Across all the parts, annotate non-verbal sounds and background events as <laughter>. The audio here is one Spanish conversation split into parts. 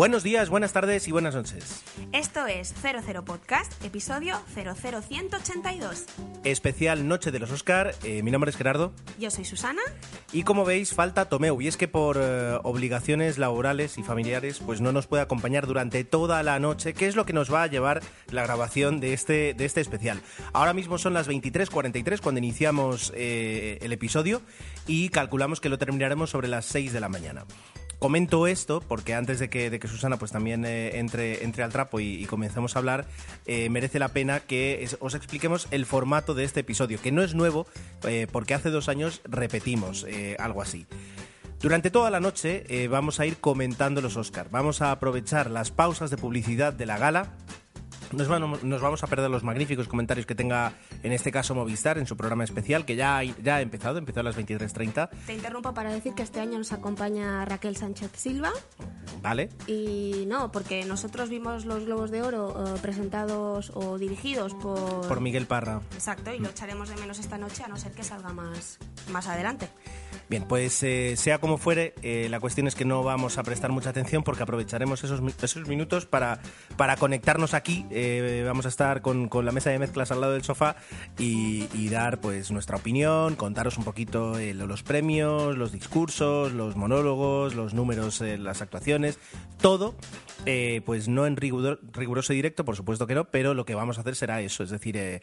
Buenos días, buenas tardes y buenas noches. Esto es 00 Podcast, episodio 00182. Especial Noche de los Oscar. Eh, mi nombre es Gerardo. Yo soy Susana. Y como veis, falta Tomeu. Y es que por eh, obligaciones laborales y familiares, pues no nos puede acompañar durante toda la noche, que es lo que nos va a llevar la grabación de este, de este especial. Ahora mismo son las 23.43 cuando iniciamos eh, el episodio y calculamos que lo terminaremos sobre las 6 de la mañana. Comento esto porque antes de que, de que Susana pues también eh, entre, entre al trapo y, y comencemos a hablar, eh, merece la pena que os expliquemos el formato de este episodio, que no es nuevo eh, porque hace dos años repetimos algo así. Durante toda la noche vamos a ir comentando los Oscar. Vamos a aprovechar las pausas de publicidad de la gala. Nos vamos, nos vamos a perder los magníficos comentarios que tenga, en este caso, Movistar en su programa especial, que ya, ha- ya ha empezado, empezó a las 23.30. Te interrumpo para decir que este año nos acompaña Raquel Sánchez Silva ¿Vale? y no, porque nosotros vimos los Globos de Oro eh, presentados o dirigidos por... Por Miguel Parra. Exacto, y lo echaremos de menos esta noche a no ser que salga más, más adelante. Bien, pues eh, sea como fuere, eh, la cuestión es que no vamos a prestar mucha atención porque aprovecharemos esos, esos minutos para, para conectarnos aquí. Eh, vamos a estar con, con la mesa de mezclas al lado del sofá y, dar pues nuestra opinión, contaros un poquito lo- los premios, los discursos, los monólogos, los números, las actuaciones, todo. pues no en riguro- riguroso directo, por supuesto que no, pero lo que vamos a hacer será eso, es decir,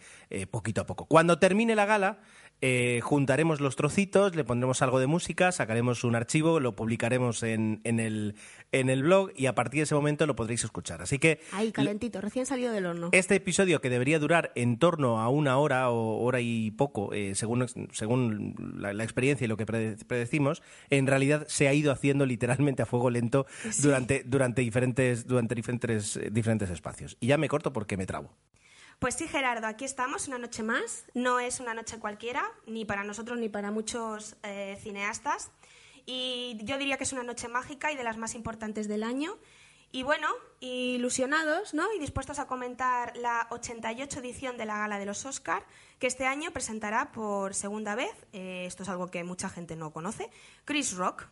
poquito a poco. Cuando termine la gala, eh, juntaremos los trocitos, le pondremos algo de música, sacaremos un archivo, lo publicaremos en, en el, en el blog y a partir de ese momento lo podréis escuchar. Así que Ahí, calentito, recién salido del horno. este episodio que debería durar en torno a una hora o hora y poco, eh, según, según la, la experiencia y lo que prede- predecimos, en realidad se ha ido haciendo literalmente a fuego lento durante, durante, diferentes, durante diferentes, eh, diferentes espacios. Y ya me corto porque me trabo. Pues sí, Gerardo, aquí estamos, una noche más. No es una noche cualquiera, ni para nosotros ni para muchos eh, cineastas. Y yo diría que es una noche mágica y de las más importantes del año. Y bueno, ilusionados, ¿no? Y dispuestos a comentar la 88 edición de la Gala de los Oscar, que este año presentará por segunda vez, eh, esto es algo que mucha gente no conoce, Chris Rock.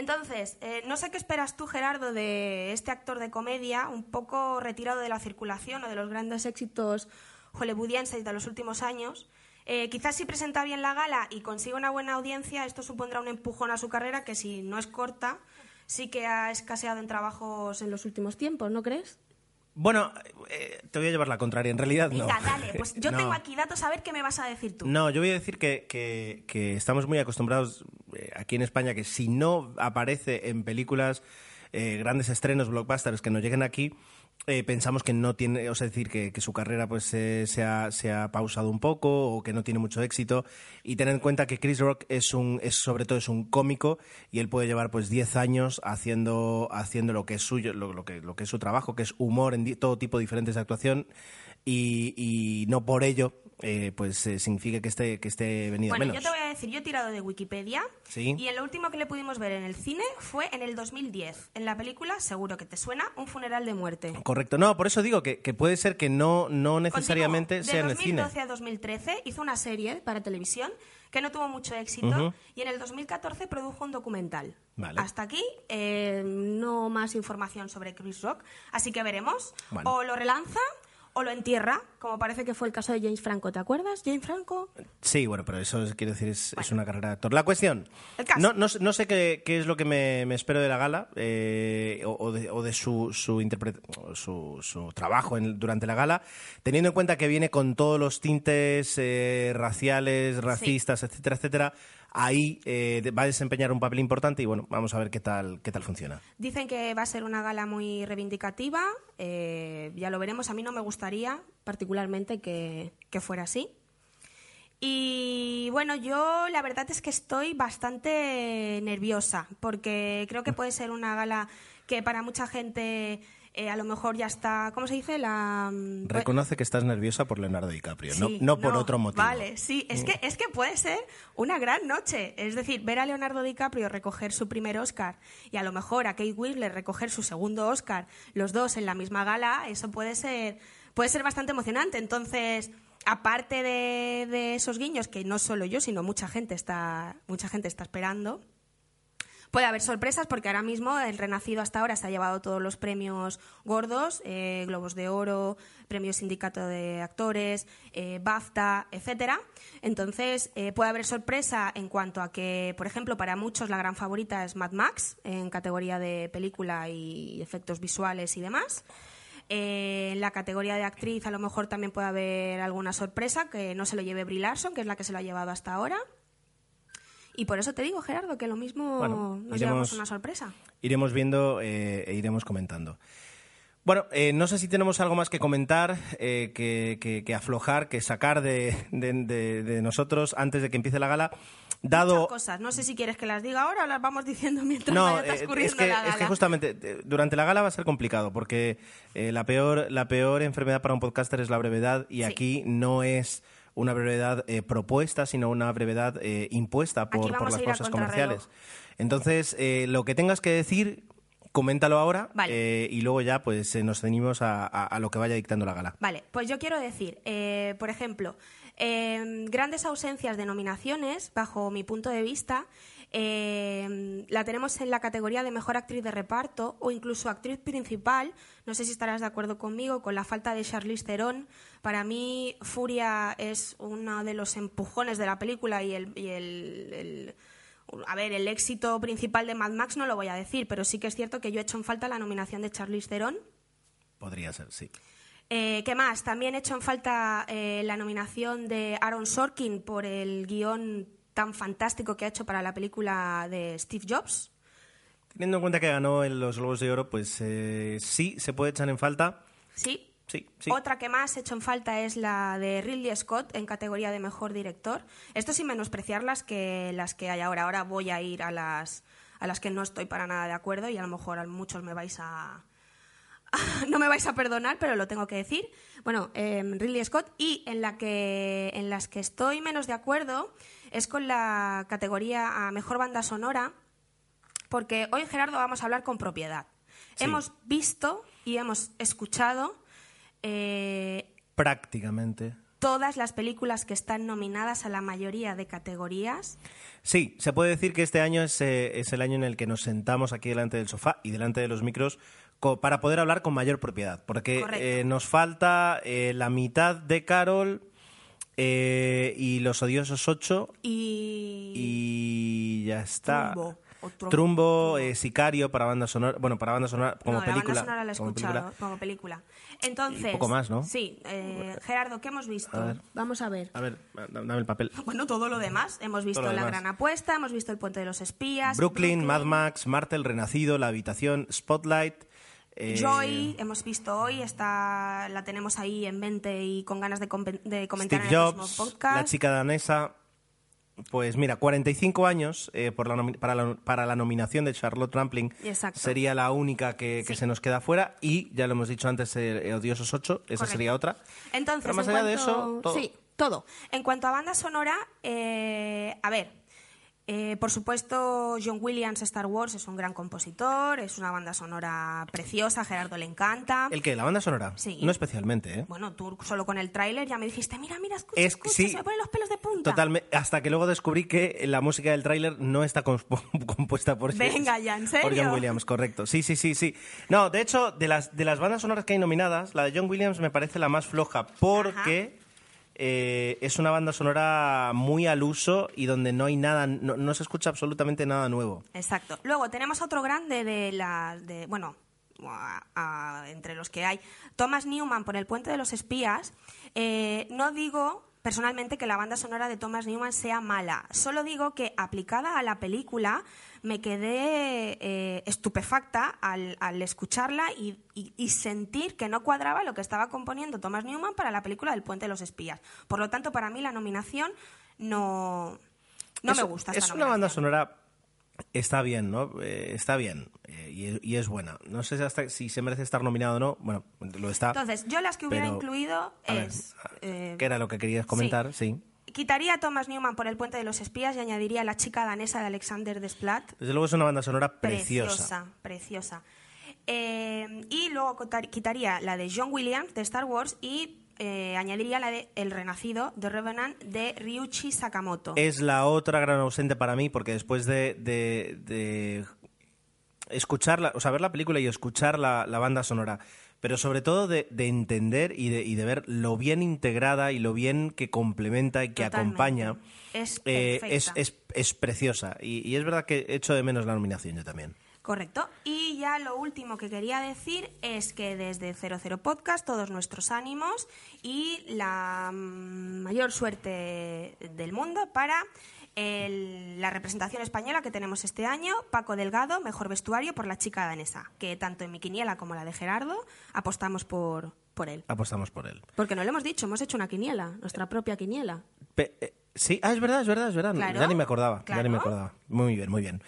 Entonces, eh, no sé qué esperas tú, Gerardo, de este actor de comedia, un poco retirado de la circulación o de los grandes éxitos hollywoodienses de los últimos años. Eh, quizás si presenta bien la gala y consigue una buena audiencia, esto supondrá un empujón a su carrera que si no es corta, sí que ha escaseado en trabajos En los últimos tiempos, ¿no crees? Bueno, eh, te voy a llevar la contraria. En realidad no. Venga, dale, pues <laughs> yo No. tengo aquí datos a ver qué me vas a decir tú. No, yo voy a decir que, que- que estamos muy acostumbrados eh, aquí en España que si no aparece en películas, eh, grandes estrenos, blockbusters que nos lleguen aquí, eh, pensamos que no tiene, o sea, decir, que, su carrera pues eh, se, ha, se ha pausado un poco o que no tiene mucho éxito. Y tener en cuenta que Chris Rock es un, es sobre todo es un cómico y él puede llevar pues 10 años haciendo, haciendo lo que es suyo, lo, que, lo que es su trabajo, que es humor en todo tipo de diferentes de actuación. Y no por ello eh, pues eh, significa que esté, que esté venido a Bueno, menos. yo te voy a decir, yo he tirado de Wikipedia Sí. y en lo último que le pudimos ver en el cine fue en el 2010, en la película, seguro que te suena, Un funeral de muerte. Correcto, no, por eso digo que, que puede ser que no, no necesariamente Continúo. sea en de el cine. 2012 a 2013 hizo una serie para televisión que no tuvo mucho éxito y en el 2014 produjo un documental. Vale. Hasta aquí eh, no más información sobre Chris Rock, así que veremos. Bueno. O lo relanza o lo entierra, como parece que fue el caso de James Franco. ¿Te acuerdas, James Franco? Sí, bueno, pero eso es- quiero decir es, es una carrera de actor. La cuestión, El caso. no, no, sé- no sé qué, qué es lo que me, me espero de la gala eh, o, o de, o de su, su, su, su trabajo en- durante la gala, teniendo en cuenta que viene con todos los tintes eh, raciales, racistas, etcétera, etcétera. Ahí eh, va a desempeñar un papel importante y bueno, vamos a ver qué tal, qué tal funciona. Dicen que va a ser una gala muy reivindicativa, eh, ya lo veremos. A mí no me gustaría particularmente que, que fuera así. Y bueno, yo la verdad es que estoy bastante nerviosa porque creo que puede ser una gala que para mucha gente eh, a lo mejor ya está, ¿cómo se dice? La mm, Reconoce que estás nerviosa por Leonardo DiCaprio, no, Sí, no por otro motivo. Vale, sí, es que, es que puede ser una gran noche. Es decir, ver a Leonardo DiCaprio recoger su primer Oscar y a lo mejor a Kate Winslet recoger su segundo Oscar, los dos en la misma gala, eso puede ser, puede ser bastante emocionante. Entonces, aparte de, de esos guiños que no solo yo, sino mucha gente está, mucha gente está esperando, Puede haber sorpresas porque ahora mismo el Renacido hasta ahora se ha llevado todos los premios gordos, eh, Globos de Oro, Premio Sindicato de Actores, eh, BAFTA, etcétera. Entonces eh, puede haber sorpresa en cuanto a que, por ejemplo, para muchos la gran favorita es Mad Max en categoría de película y efectos visuales y demás. En la categoría de actriz a lo mejor también puede haber alguna sorpresa que no se lo lleve Brie Larson, que es la que se lo ha llevado hasta ahora. Y por eso te digo, Gerardo, que lo mismo Bueno, nos iremos- llevamos una sorpresa. Iremos viendo eh, e iremos comentando. Bueno, eh, no sé si tenemos algo más que comentar, eh, que, que- que aflojar, que sacar de, de- de- de nosotros antes de que empiece la gala. Dado, Muchas cosas. No sé si quieres que las diga ahora o las vamos diciendo <laughs> mientras No, vaya eh, transcurriendo es, que, la gala. es que justamente eh, durante la gala va a ser complicado porque eh, la, peor, la peor enfermedad para un podcaster es la brevedad y Sí. aquí no es una brevedad eh, propuesta, sino una brevedad eh, impuesta por, por las contrarreloj. comerciales. Entonces, eh, lo que tengas que decir, coméntalo ahora Vale. eh, y luego ya pues eh, nos ceñimos a, a- a lo que vaya dictando la gala. Vale, pues yo quiero decir, eh, por ejemplo, eh, grandes ausencias de nominaciones, bajo mi punto de vista, eh, la tenemos en la categoría de mejor actriz de reparto o incluso actriz principal. No sé si estarás de acuerdo conmigo con la falta de Charlize Theron. Para mí, Furia es uno de los empujones de la película y el. y el- el- a ver, el éxito principal de Mad Max no lo voy a decir, pero sí que es cierto que yo he hecho en falta la nominación de Charlize Theron. Podría ser, sí. Eh, ¿Qué más? También he hecho en falta eh, la nominación de Aaron Sorkin por el guion tan fantástico que ha hecho para la película de Steve Jobs. Teniendo en cuenta que ganó en los Globos de Oro, pues eh, sí, se puede echar en falta. Sí. Sí, sí. Otra que más he hecho en falta es la de Ridley Scott en categoría de mejor director. Esto sin menospreciar las que, las que hay ahora. Ahora voy a ir a las, a las que no estoy para nada de acuerdo y a lo mejor a muchos me vais a, <laughs> no me vais a perdonar, pero lo tengo que decir. Bueno, eh, Ridley Scott y en la que en las que estoy menos de acuerdo es con la categoría a mejor banda sonora, porque hoy Gerardo vamos a hablar con propiedad. Sí. Hemos visto y hemos escuchado eh, Prácticamente. todas las películas que están nominadas a la mayoría de categorías. Sí, se puede decir que este año es, eh, es el año en el que nos sentamos aquí delante del sofá y delante de los micros para poder hablar con mayor propiedad. Porque eh, nos falta eh, la mitad de Carol eh, y los odiosos ocho Y, y ya está. Trumbo, o Trumbo, Trumbo, eh, Sicario para banda sonora. Bueno, para banda sonora como no, película. La banda sonora la he como escuchado película. como película. Entonces, Y poco más, ¿no? Sí, eh, Gerardo, ¿qué hemos visto? A ver. Vamos a ver. A ver, dame el papel. Bueno, todo lo demás. Hemos visto La demás. Gran Apuesta, hemos visto El Puente de los Espías, Brooklyn, Mad Max, Martel, Renacido, La Habitación, Spotlight. Eh, Joy, hemos visto hoy, está, la tenemos ahí en mente y con ganas de, compen- de comentar Steve en el Jobs, podcast. la chica danesa. Pues mira, 45 años eh, por la para, la, para la nominación de Charlotte Rampling. Exacto. Sería la única que, que Sí. se nos queda fuera. Y ya lo hemos dicho antes, eh, Odiosos 8, esa Correcto. sería otra. Entonces, Pero más en allá de eso, todo. Sí, todo. En cuanto a banda sonora, eh, a ver, eh, por supuesto, John Williams, Star Wars, es un gran compositor, es una banda sonora preciosa, a Gerardo le encanta. ¿El qué? ¿La banda sonora? Sí. No especialmente, ¿eh? Bueno, tú solo con el tráiler ya me dijiste, mira, mira, escucha, Es- escucha, sí. se me ponen los pelos de punta. Totalmente. Hasta que luego descubrí que la música del tráiler no está comp- <laughs> compuesta por Venga ya, ¿en serio? Por John Williams, correcto. Sí, sí, sí, sí. No, de hecho, de las, de las bandas sonoras que hay nominadas, la de John Williams me parece la más floja porque eh, es una banda sonora muy al uso y donde no hay nada, no, no se escucha absolutamente nada nuevo. Exacto. Luego tenemos otro grande de la. De, bueno, entre los que hay. Thomas Newman por El Puente de los Espías. Eh, no digo personalmente que la banda sonora de Thomas Newman sea mala. Solo digo que aplicada a la película me quedé eh, estupefacta al, al escucharla y, y- y sentir que no cuadraba lo que estaba componiendo Thomas Newman para la película del Puente de los Espías. Por lo tanto, para mí la nominación no, no Es- me gusta. esta Es una banda nominación. sonora. Está bien, ¿no? Eh, está bien eh, y, y es buena. No sé si, hasta, si se merece estar nominado o no. Bueno, lo está. Entonces, yo las que hubiera pero- incluido ver, es... eh, ¿Qué era lo que querías comentar? Sí. Quitaría a Thomas Newman por El Puente de los Espías y añadiría a la chica danesa de Alexander Desplat. Desde luego es una banda sonora preciosa. Preciosa, preciosa. Eh, y luego quitaría la de John Williams de Star Wars y eh, añadiría la de El Renacido, The Revenant, de Ryuichi Sakamoto. Es la otra gran ausente para mí, porque después de, de, de escucharla, o sea, ver la película y escuchar la, la banda sonora, pero sobre todo de, de entender y de, y de ver lo bien integrada y lo bien que complementa y que Totalmente. acompaña, Es eh, es, es, es preciosa. Y, y es verdad que echo de menos la nominación yo también. Correcto. Y ya lo último que quería decir es que desde 00 Podcast todos nuestros ánimos y la mayor suerte del mundo para el- la representación española que tenemos este año, Paco Delgado, mejor vestuario por la chica danesa, que tanto en mi quiniela como la de Gerardo apostamos por, por él. Apostamos por él. Porque no lo hemos dicho, hemos hecho una quiniela, nuestra propia quiniela. Pe- eh, sí, ah, es verdad, es verdad, es verdad. Claro, ya ni me acordaba, ya ni me acordaba. Muy bien, muy bien.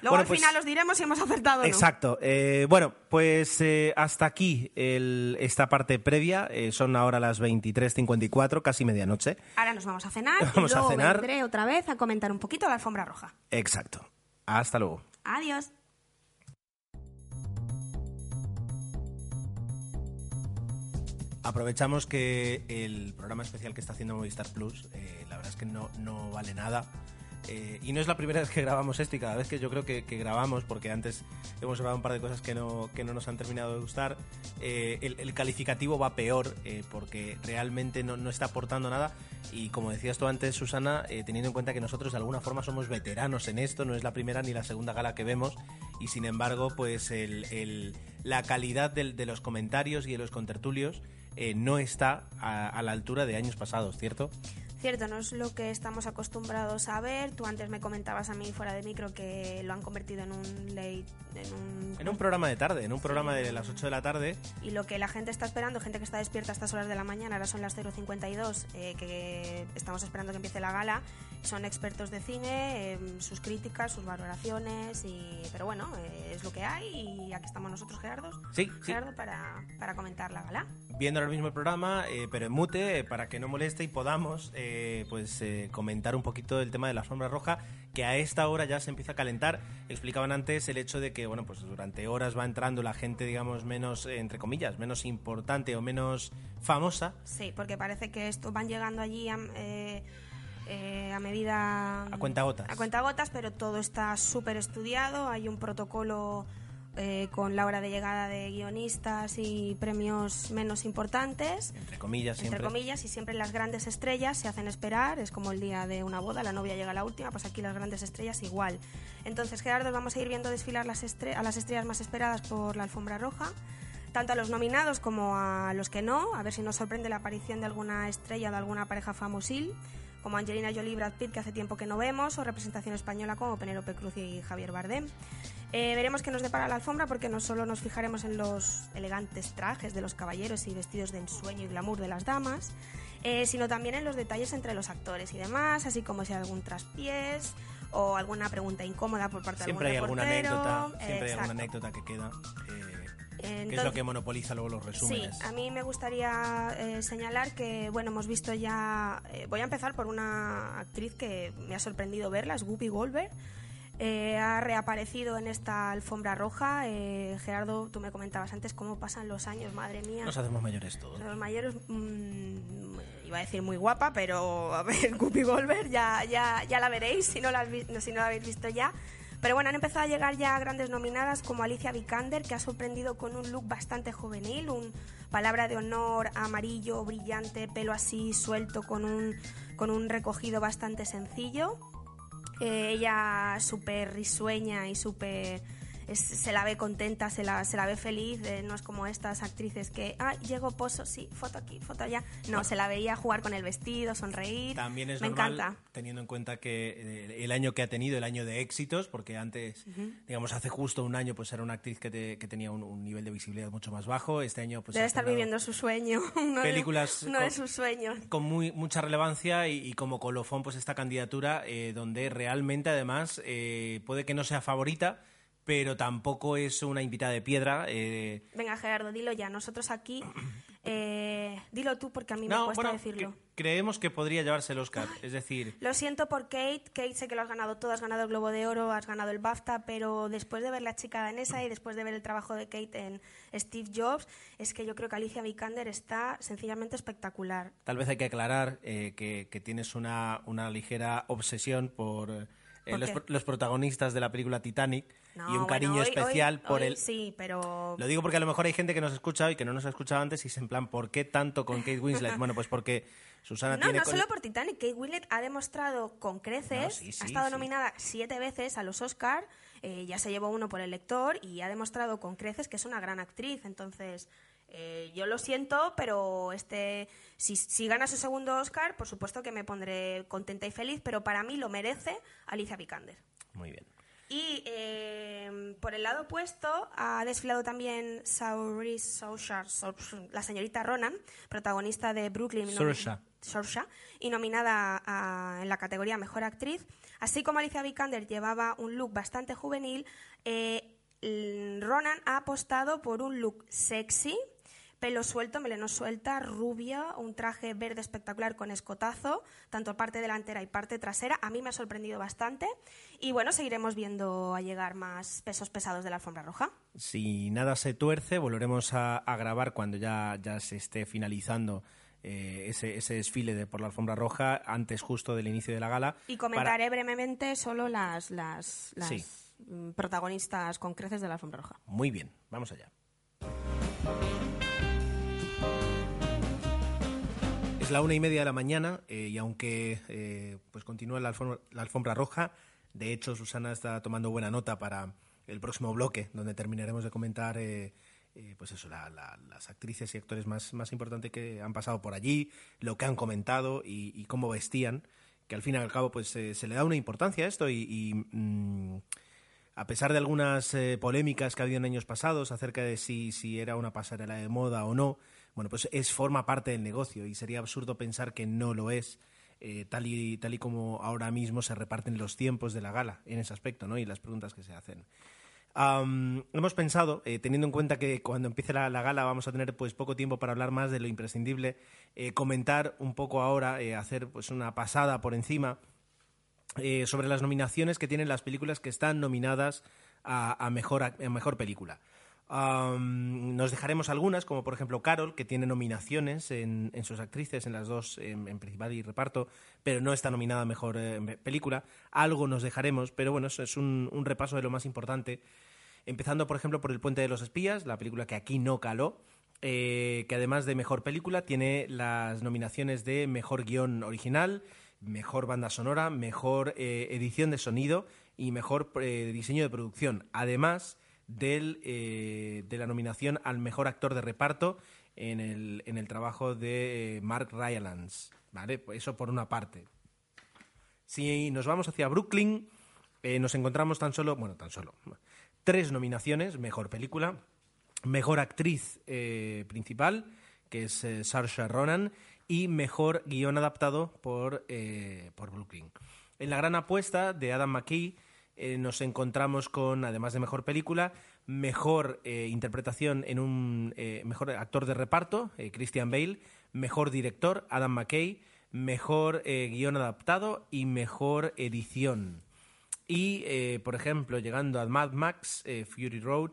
Luego Bueno, al pues- final os diremos si hemos acertado o no. Exacto. Eh, bueno, pues eh, hasta aquí el- esta parte previa. Eh, son ahora las 23.54, casi medianoche. Ahora nos vamos a cenar Vamos y a luego cenar. vendré otra vez a comentar un poquito la alfombra roja. Exacto. Hasta luego. Adiós. Aprovechamos que el programa especial que está haciendo Movistar Plus, eh, la verdad es que no, no vale nada. Eh, y no es la primera <laughs> vez que grabamos esto y cada vez que yo creo que, grabamos, porque antes hemos grabado un par de cosas que no, que no nos han terminado de gustar, eh, el, calificativo va peor eh, porque realmente no, no está aportando nada. Y como decías tú antes, Susana, teniendo en cuenta que nosotros de alguna forma somos veteranos en esto, no es la primera ni la segunda gala que vemos, y sin embargo, pues el- el- la calidad de los comentarios y de los contertulios no está a, a la altura de años pasados, ¿cierto? Cierto, no es lo que estamos acostumbrados a ver. Tú antes me comentabas a mí fuera de micro que lo han convertido en un late, en un... En un programa de tarde, en un programa de las 8 de la tarde, Y lo que la gente está esperando, gente que está despierta a estas horas de la mañana, ahora son las 0.52, eh, que estamos esperando que empiece la gala, son expertos de cine, eh, sus críticas, sus valoraciones, y pero bueno, eh, es lo que hay y aquí estamos nosotros, Gerardo, Sí, sí. Gerardo para, para comentar la gala. viendo ahora mismo el programa, eh, pero en mute, eh, para que no moleste y podamos eh, pues eh, comentar un poquito el tema de la sombra roja, que a esta hora ya se empieza a calentar. Explicaban antes el hecho de que, bueno, pues durante horas va entrando la gente, digamos, menos, eh, entre comillas, menos importante o menos famosa. Sí, porque parece que esto van llegando allí a, eh, eh, a medida... A cuentagotas. A cuentagotas, pero todo está súper estudiado. Hay un protocolo eh, con la hora de llegada de guionistas y premios menos importantes. Entre comillas, Entre siempre. comillas, y siempre las grandes estrellas se hacen esperar, es como el día de una boda, la novia llega a la última, pues aquí las grandes estrellas igual. Entonces, Gerardo, vamos a ir viendo desfilar las estre- a las estrellas más esperadas por la alfombra roja, tanto a los nominados como a los que no, a ver si nos sorprende la aparición de alguna estrella de alguna pareja famosil, como Angelina Jolie y Brad Pitt, que hace tiempo que no vemos, o representación española como Penélope Cruz y Javier Bardem. Eh, veremos qué nos depara la alfombra porque no solo nos fijaremos en los elegantes trajes de los caballeros y vestidos de ensueño y glamour de las damas, eh, sino también en los detalles entre los actores y demás, así como si hay algún traspiés o alguna pregunta incómoda por parte Siempre hay de algún alguna reportero. anécdota, siempre hay alguna anécdota que queda, eh, que es Entonces- lo que monopoliza luego los Sí, resúmenes. a mí me gustaría eh, señalar que, bueno, hemos visto ya... eh, voy a empezar por una actriz que me ha sorprendido verla, es Whoopi Goldberg. Eh, ha reaparecido en esta alfombra roja. Eh, Gerardo, tú me comentabas antes cómo pasan los años, madre mía. Nos hacemos mayores todos. Los mayores, mm, iba a decir muy guapa, pero a ver, <laughs> Guppy Goldberg ya, ya, ya la veréis si no la, si no la habéis visto ya. Pero bueno, han empezado a llegar ya grandes nominadas como Alicia Vikander, que ha sorprendido con un look bastante juvenil, un palabra de honor amarillo, brillante, pelo así suelto, con un, con un recogido bastante sencillo. Eh, ella súper risueña y súper... es- se la ve contenta, se la, se la ve feliz, eh, no es como estas actrices que, ah, llego pozo, sí, foto aquí, foto allá. No, se la veía jugar con el vestido, sonreír. También es Me normal, encanta. teniendo en cuenta que eh, el año que ha tenido, el año de éxitos, porque antes, digamos, hace justo un año, pues era una actriz que, te- que tenía un, un nivel de visibilidad mucho más bajo. Este año, pues. Debe estar viviendo su sueño, <laughs> uno, películas de, uno de con- sus sueños. Con muy, mucha relevancia y, y como colofón, pues esta candidatura, eh, donde realmente, además, eh, puede que no sea favorita, pero tampoco es una invitada de piedra. eh, Venga, Gerardo, dilo ya. Nosotros aquí <coughs> eh, dilo tú porque a mí me cuesta bueno, decirlo. que- creemos que podría llevarse el Oscar. Es decir, Lo siento por Kate. Kate, sé que lo has ganado todo. Has ganado el Globo de Oro, has ganado el BAFTA, pero después de ver La chica danesa y después de ver el trabajo de Kate en Steve Jobs, es que yo creo que Alicia Vikander está sencillamente espectacular. tal vez hay que aclarar eh, que, que tienes una, una ligera obsesión por eh, ¿Por los, protagonistas de la película Titanic No, y un bueno, cariño hoy- especial hoy- por hoy el... Sí, pero... Lo digo porque a lo mejor hay gente que nos escucha y que no nos ha escuchado antes y es en plan, ¿por qué tanto con Kate Winslet? Bueno, pues porque Susana No, tiene... no con- solo por Titanic. Kate Winslet ha demostrado con creces, No, sí, sí, ha estado sí. nominada siete veces a los Oscar, eh, ya se llevó uno por el lector y ha demostrado con creces que es una gran actriz. Entonces, eh, yo lo siento, pero este, si, si gana su segundo Oscar, por supuesto que me pondré contenta y feliz, pero para mí lo merece Alicia Vikander. Muy bien. Y eh, por el lado opuesto ha desfilado también Saoirse Saoirse, Saoirse, la señorita Ronan, protagonista de Brooklyn. Saoirse. Saoirse, y nominada a- en la categoría Mejor Actriz. Así como Alicia Vikander llevaba un look bastante juvenil, eh, Ronan ha apostado por un look sexy, pelo suelto, meleno suelta, rubia, un traje verde espectacular con escotazo, tanto parte delantera y parte trasera. A mí me ha sorprendido bastante. Y bueno, seguiremos viendo a llegar más pesos pesados de la alfombra roja. Si nada se tuerce, volveremos a, a grabar cuando ya, ya se esté finalizando eh, ese, ese desfile de por la alfombra roja, antes justo del inicio de la gala. Y para- comentaré brevemente solo las, las, las Sí. mm, protagonistas con creces de la alfombra roja. Muy bien, vamos allá. Es la una y media de la mañana eh, y aunque eh, pues continúa la alfombra, la alfombra roja, de hecho Susana está tomando buena nota para el próximo bloque, donde terminaremos de comentar eh, eh, pues eso, la- la- las actrices y actores más, más importantes que han pasado por allí, lo que han comentado y, y cómo vestían, que al fin y al cabo pues eh, se le da una importancia a esto y, y, mm, a pesar de algunas eh, polémicas que ha habido en años pasados acerca de si, si era una pasarela de moda o no, bueno, pues es forma parte del negocio y sería absurdo pensar que no lo es, eh, tal, y, tal y como ahora mismo se reparten los tiempos de la gala en ese aspecto, ¿no? Y las preguntas que se hacen. Hemos pensado, eh, teniendo en cuenta que cuando empiece la, la gala vamos a tener pues poco tiempo para hablar más de lo imprescindible, eh, comentar un poco ahora, hacer pues una pasada por encima sobre las nominaciones que tienen las películas que están nominadas a, a mejor, a mejor película. Nos dejaremos algunas, como por ejemplo Carol, que tiene nominaciones en, en sus actrices, en las dos, en, principal y reparto, pero no está nominada a mejor eh, película. Algo nos dejaremos, pero bueno, eso es un, un repaso de lo más importante. Empezando, por ejemplo, por El Puente de los Espías, la película que aquí no caló, eh, que además de mejor película tiene las nominaciones de mejor guion original, mejor banda sonora, mejor eh, edición de sonido y mejor diseño de producción. Además del, eh, de la nominación al mejor actor de reparto en el, en el trabajo de eh, Mark Rylance. ¿Vale? Eso por una parte. Si nos vamos hacia Brooklyn, eh, nos encontramos tan solo, bueno, tan solo, tres nominaciones, mejor película, mejor actriz principal, que es eh, Saoirse Ronan, y mejor guion adaptado por, por Brooklyn. En la gran apuesta de Adam McKay eh, nos encontramos con, además de mejor película, mejor eh, interpretación en un eh, mejor actor de reparto, Christian Bale, mejor director, Adam McKay, mejor guion adaptado y mejor edición. Y, por ejemplo, llegando a Mad Max, Fury Road,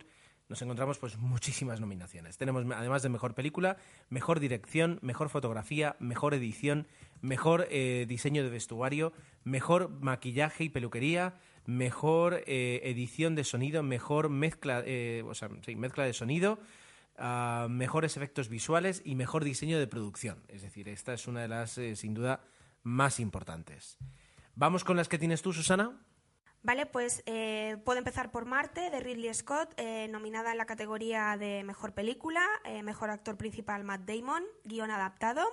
nos encontramos pues muchísimas nominaciones. Tenemos, además de mejor película, mejor dirección, mejor fotografía, mejor edición, mejor diseño de vestuario, mejor maquillaje y peluquería, mejor eh, edición de sonido, mejor mezcla, eh, o sea, sí, mezcla de sonido, ah, mejores efectos visuales y mejor diseño de producción. Es decir, esta es una de las, eh, sin duda, más importantes. ¿Vamos con las que tienes tú, Susana? Vale, pues puedo empezar por Marte, de Ridley Scott, nominada en la categoría de Mejor Película, Mejor Actor Principal Matt Damon, Guión Adaptado,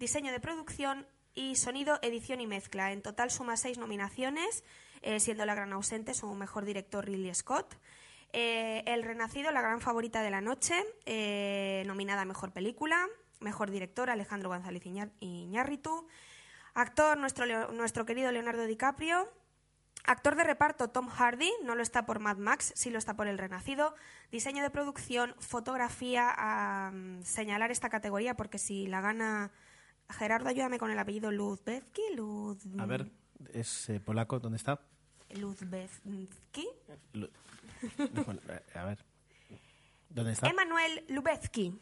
Diseño de Producción y Sonido, Edición y Mezcla. En total suma seis nominaciones, eh, siendo la gran ausente su mejor director Ridley Scott. Eh, El Renacido, la gran favorita de la noche, eh, nominada a Mejor Película, Mejor Director Alejandro González Iñárritu, Actor nuestro, nuestro querido Leonardo DiCaprio, Actor de reparto Tom Hardy, no lo está por Mad Max, sí lo está por El Renacido. Diseño de producción, fotografía, a señalar esta categoría porque si la gana Gerardo, ayúdame con el apellido. Luz... A ver, es eh, polaco, ¿dónde está? Luzbecki. Lu- no, bueno, eh, a ver. ¿Dónde está? Emanuel Lubezki.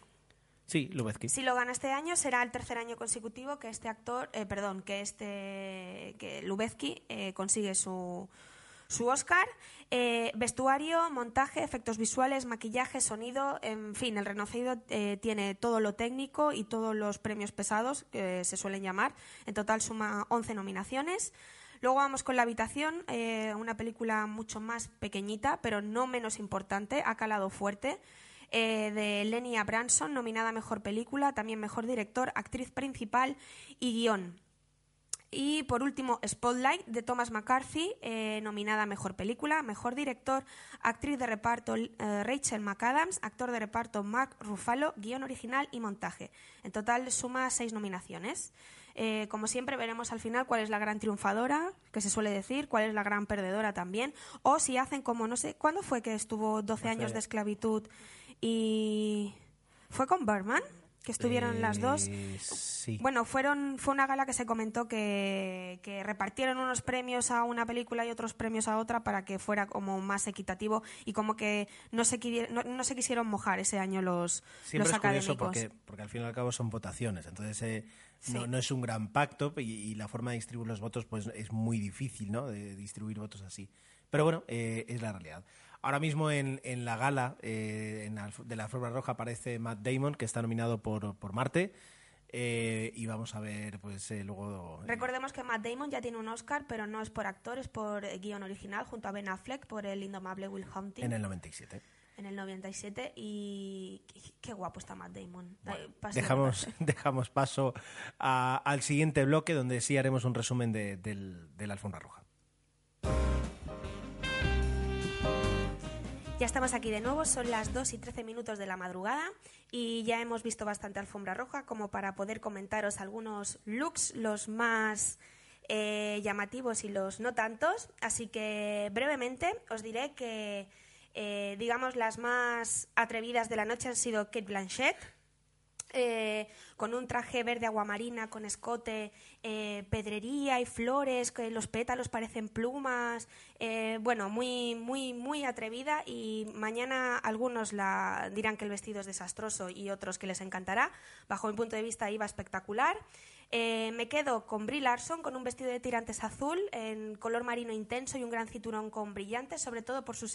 Sí, Lubezki. Si lo gana este año, será el tercer año consecutivo que este actor, eh, perdón, que este que Lubezki eh, consigue su, su Oscar. Eh, vestuario, montaje, efectos visuales, maquillaje, sonido, en fin, el Renacido eh, tiene todo lo técnico y todos los premios pesados que se suelen llamar. En total suma 11 nominaciones. Luego vamos con La Habitación, eh, una película mucho más pequeñita, pero no menos importante, ha calado fuerte de Lenny Abranson, nominada a Mejor Película, también Mejor Director, Actriz Principal y Guión. Y por último, Spotlight de Thomas McCarthy, eh, nominada a Mejor Película, Mejor Director, Actriz de Reparto eh, Rachel McAdams, Actor de Reparto Mark Ruffalo, Guión Original y Montaje. En total suma seis nominaciones. Eh, como siempre, veremos al final cuál es la gran triunfadora, que se suele decir, cuál es la gran perdedora también, o si hacen como, no sé, ¿cuándo fue que estuvo 12 años de esclavitud y fue con Berman? Que estuvieron las dos. Eh, Sí. Bueno, fueron, fue una gala que se comentó que, que repartieron unos premios a una película y otros premios a otra para que fuera como más equitativo y como que no se, no, no se quisieron mojar ese año los, Siempre los es curioso académicos. porque, porque al fin y al cabo son votaciones, entonces eh, no, no es un gran pacto y, y la forma de distribuir los votos pues es muy difícil, ¿no? De distribuir votos así. Pero bueno, eh, es la realidad. Ahora mismo en, en la gala eh, en la alf- de la alfombra roja aparece Matt Damon, que está nominado por, por Marte, eh, y vamos a ver pues eh, luego... Recordemos que Matt Damon ya tiene un Oscar, pero no es por actor, es por guion original, junto a Ben Affleck por el indomable Will Hunting en el 97. en el 97. Y qué, qué guapo está Matt Damon. Dejamos, <laughs> dejamos paso a- al siguiente bloque donde sí haremos un resumen de, del- de la alfombra roja. Ya estamos aquí de nuevo, son las 2 y 13 minutos de la madrugada y ya hemos visto bastante alfombra roja como para poder comentaros algunos looks, los más eh, llamativos y los no tantos. Así que brevemente os diré que, eh, digamos, las más atrevidas de la noche han sido Kate Blanchett, eh, con un traje verde aguamarina, con escote, eh, pedrería y flores, que los pétalos parecen plumas. eh, bueno, muy, muy, muy atrevida y mañana algunos la dirán que el vestido es desastroso y otros que les encantará. Bajo mi punto de vista iba espectacular. Me quedo con Brie Larson con un vestido de tirantes azul en color marino intenso y un gran cinturón con brillantes, sobre todo por su,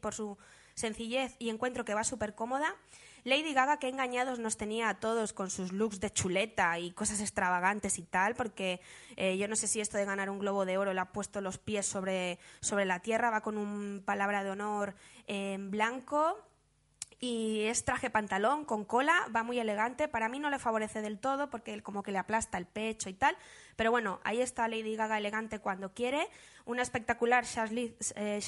por su sencillez y encuentro que va súper cómoda. Lady Gaga, que engañados nos tenía a todos con sus looks de chuleta y cosas extravagantes y tal, porque eh, yo no sé si esto de ganar un globo de oro le ha puesto los pies sobre, sobre la tierra, va con un palabra de honor en blanco, y es traje pantalón con cola, va muy elegante. Para mí no le favorece del todo porque él como que le aplasta el pecho y tal. Pero bueno, ahí está Lady Gaga elegante cuando quiere. Una espectacular Charlize, eh,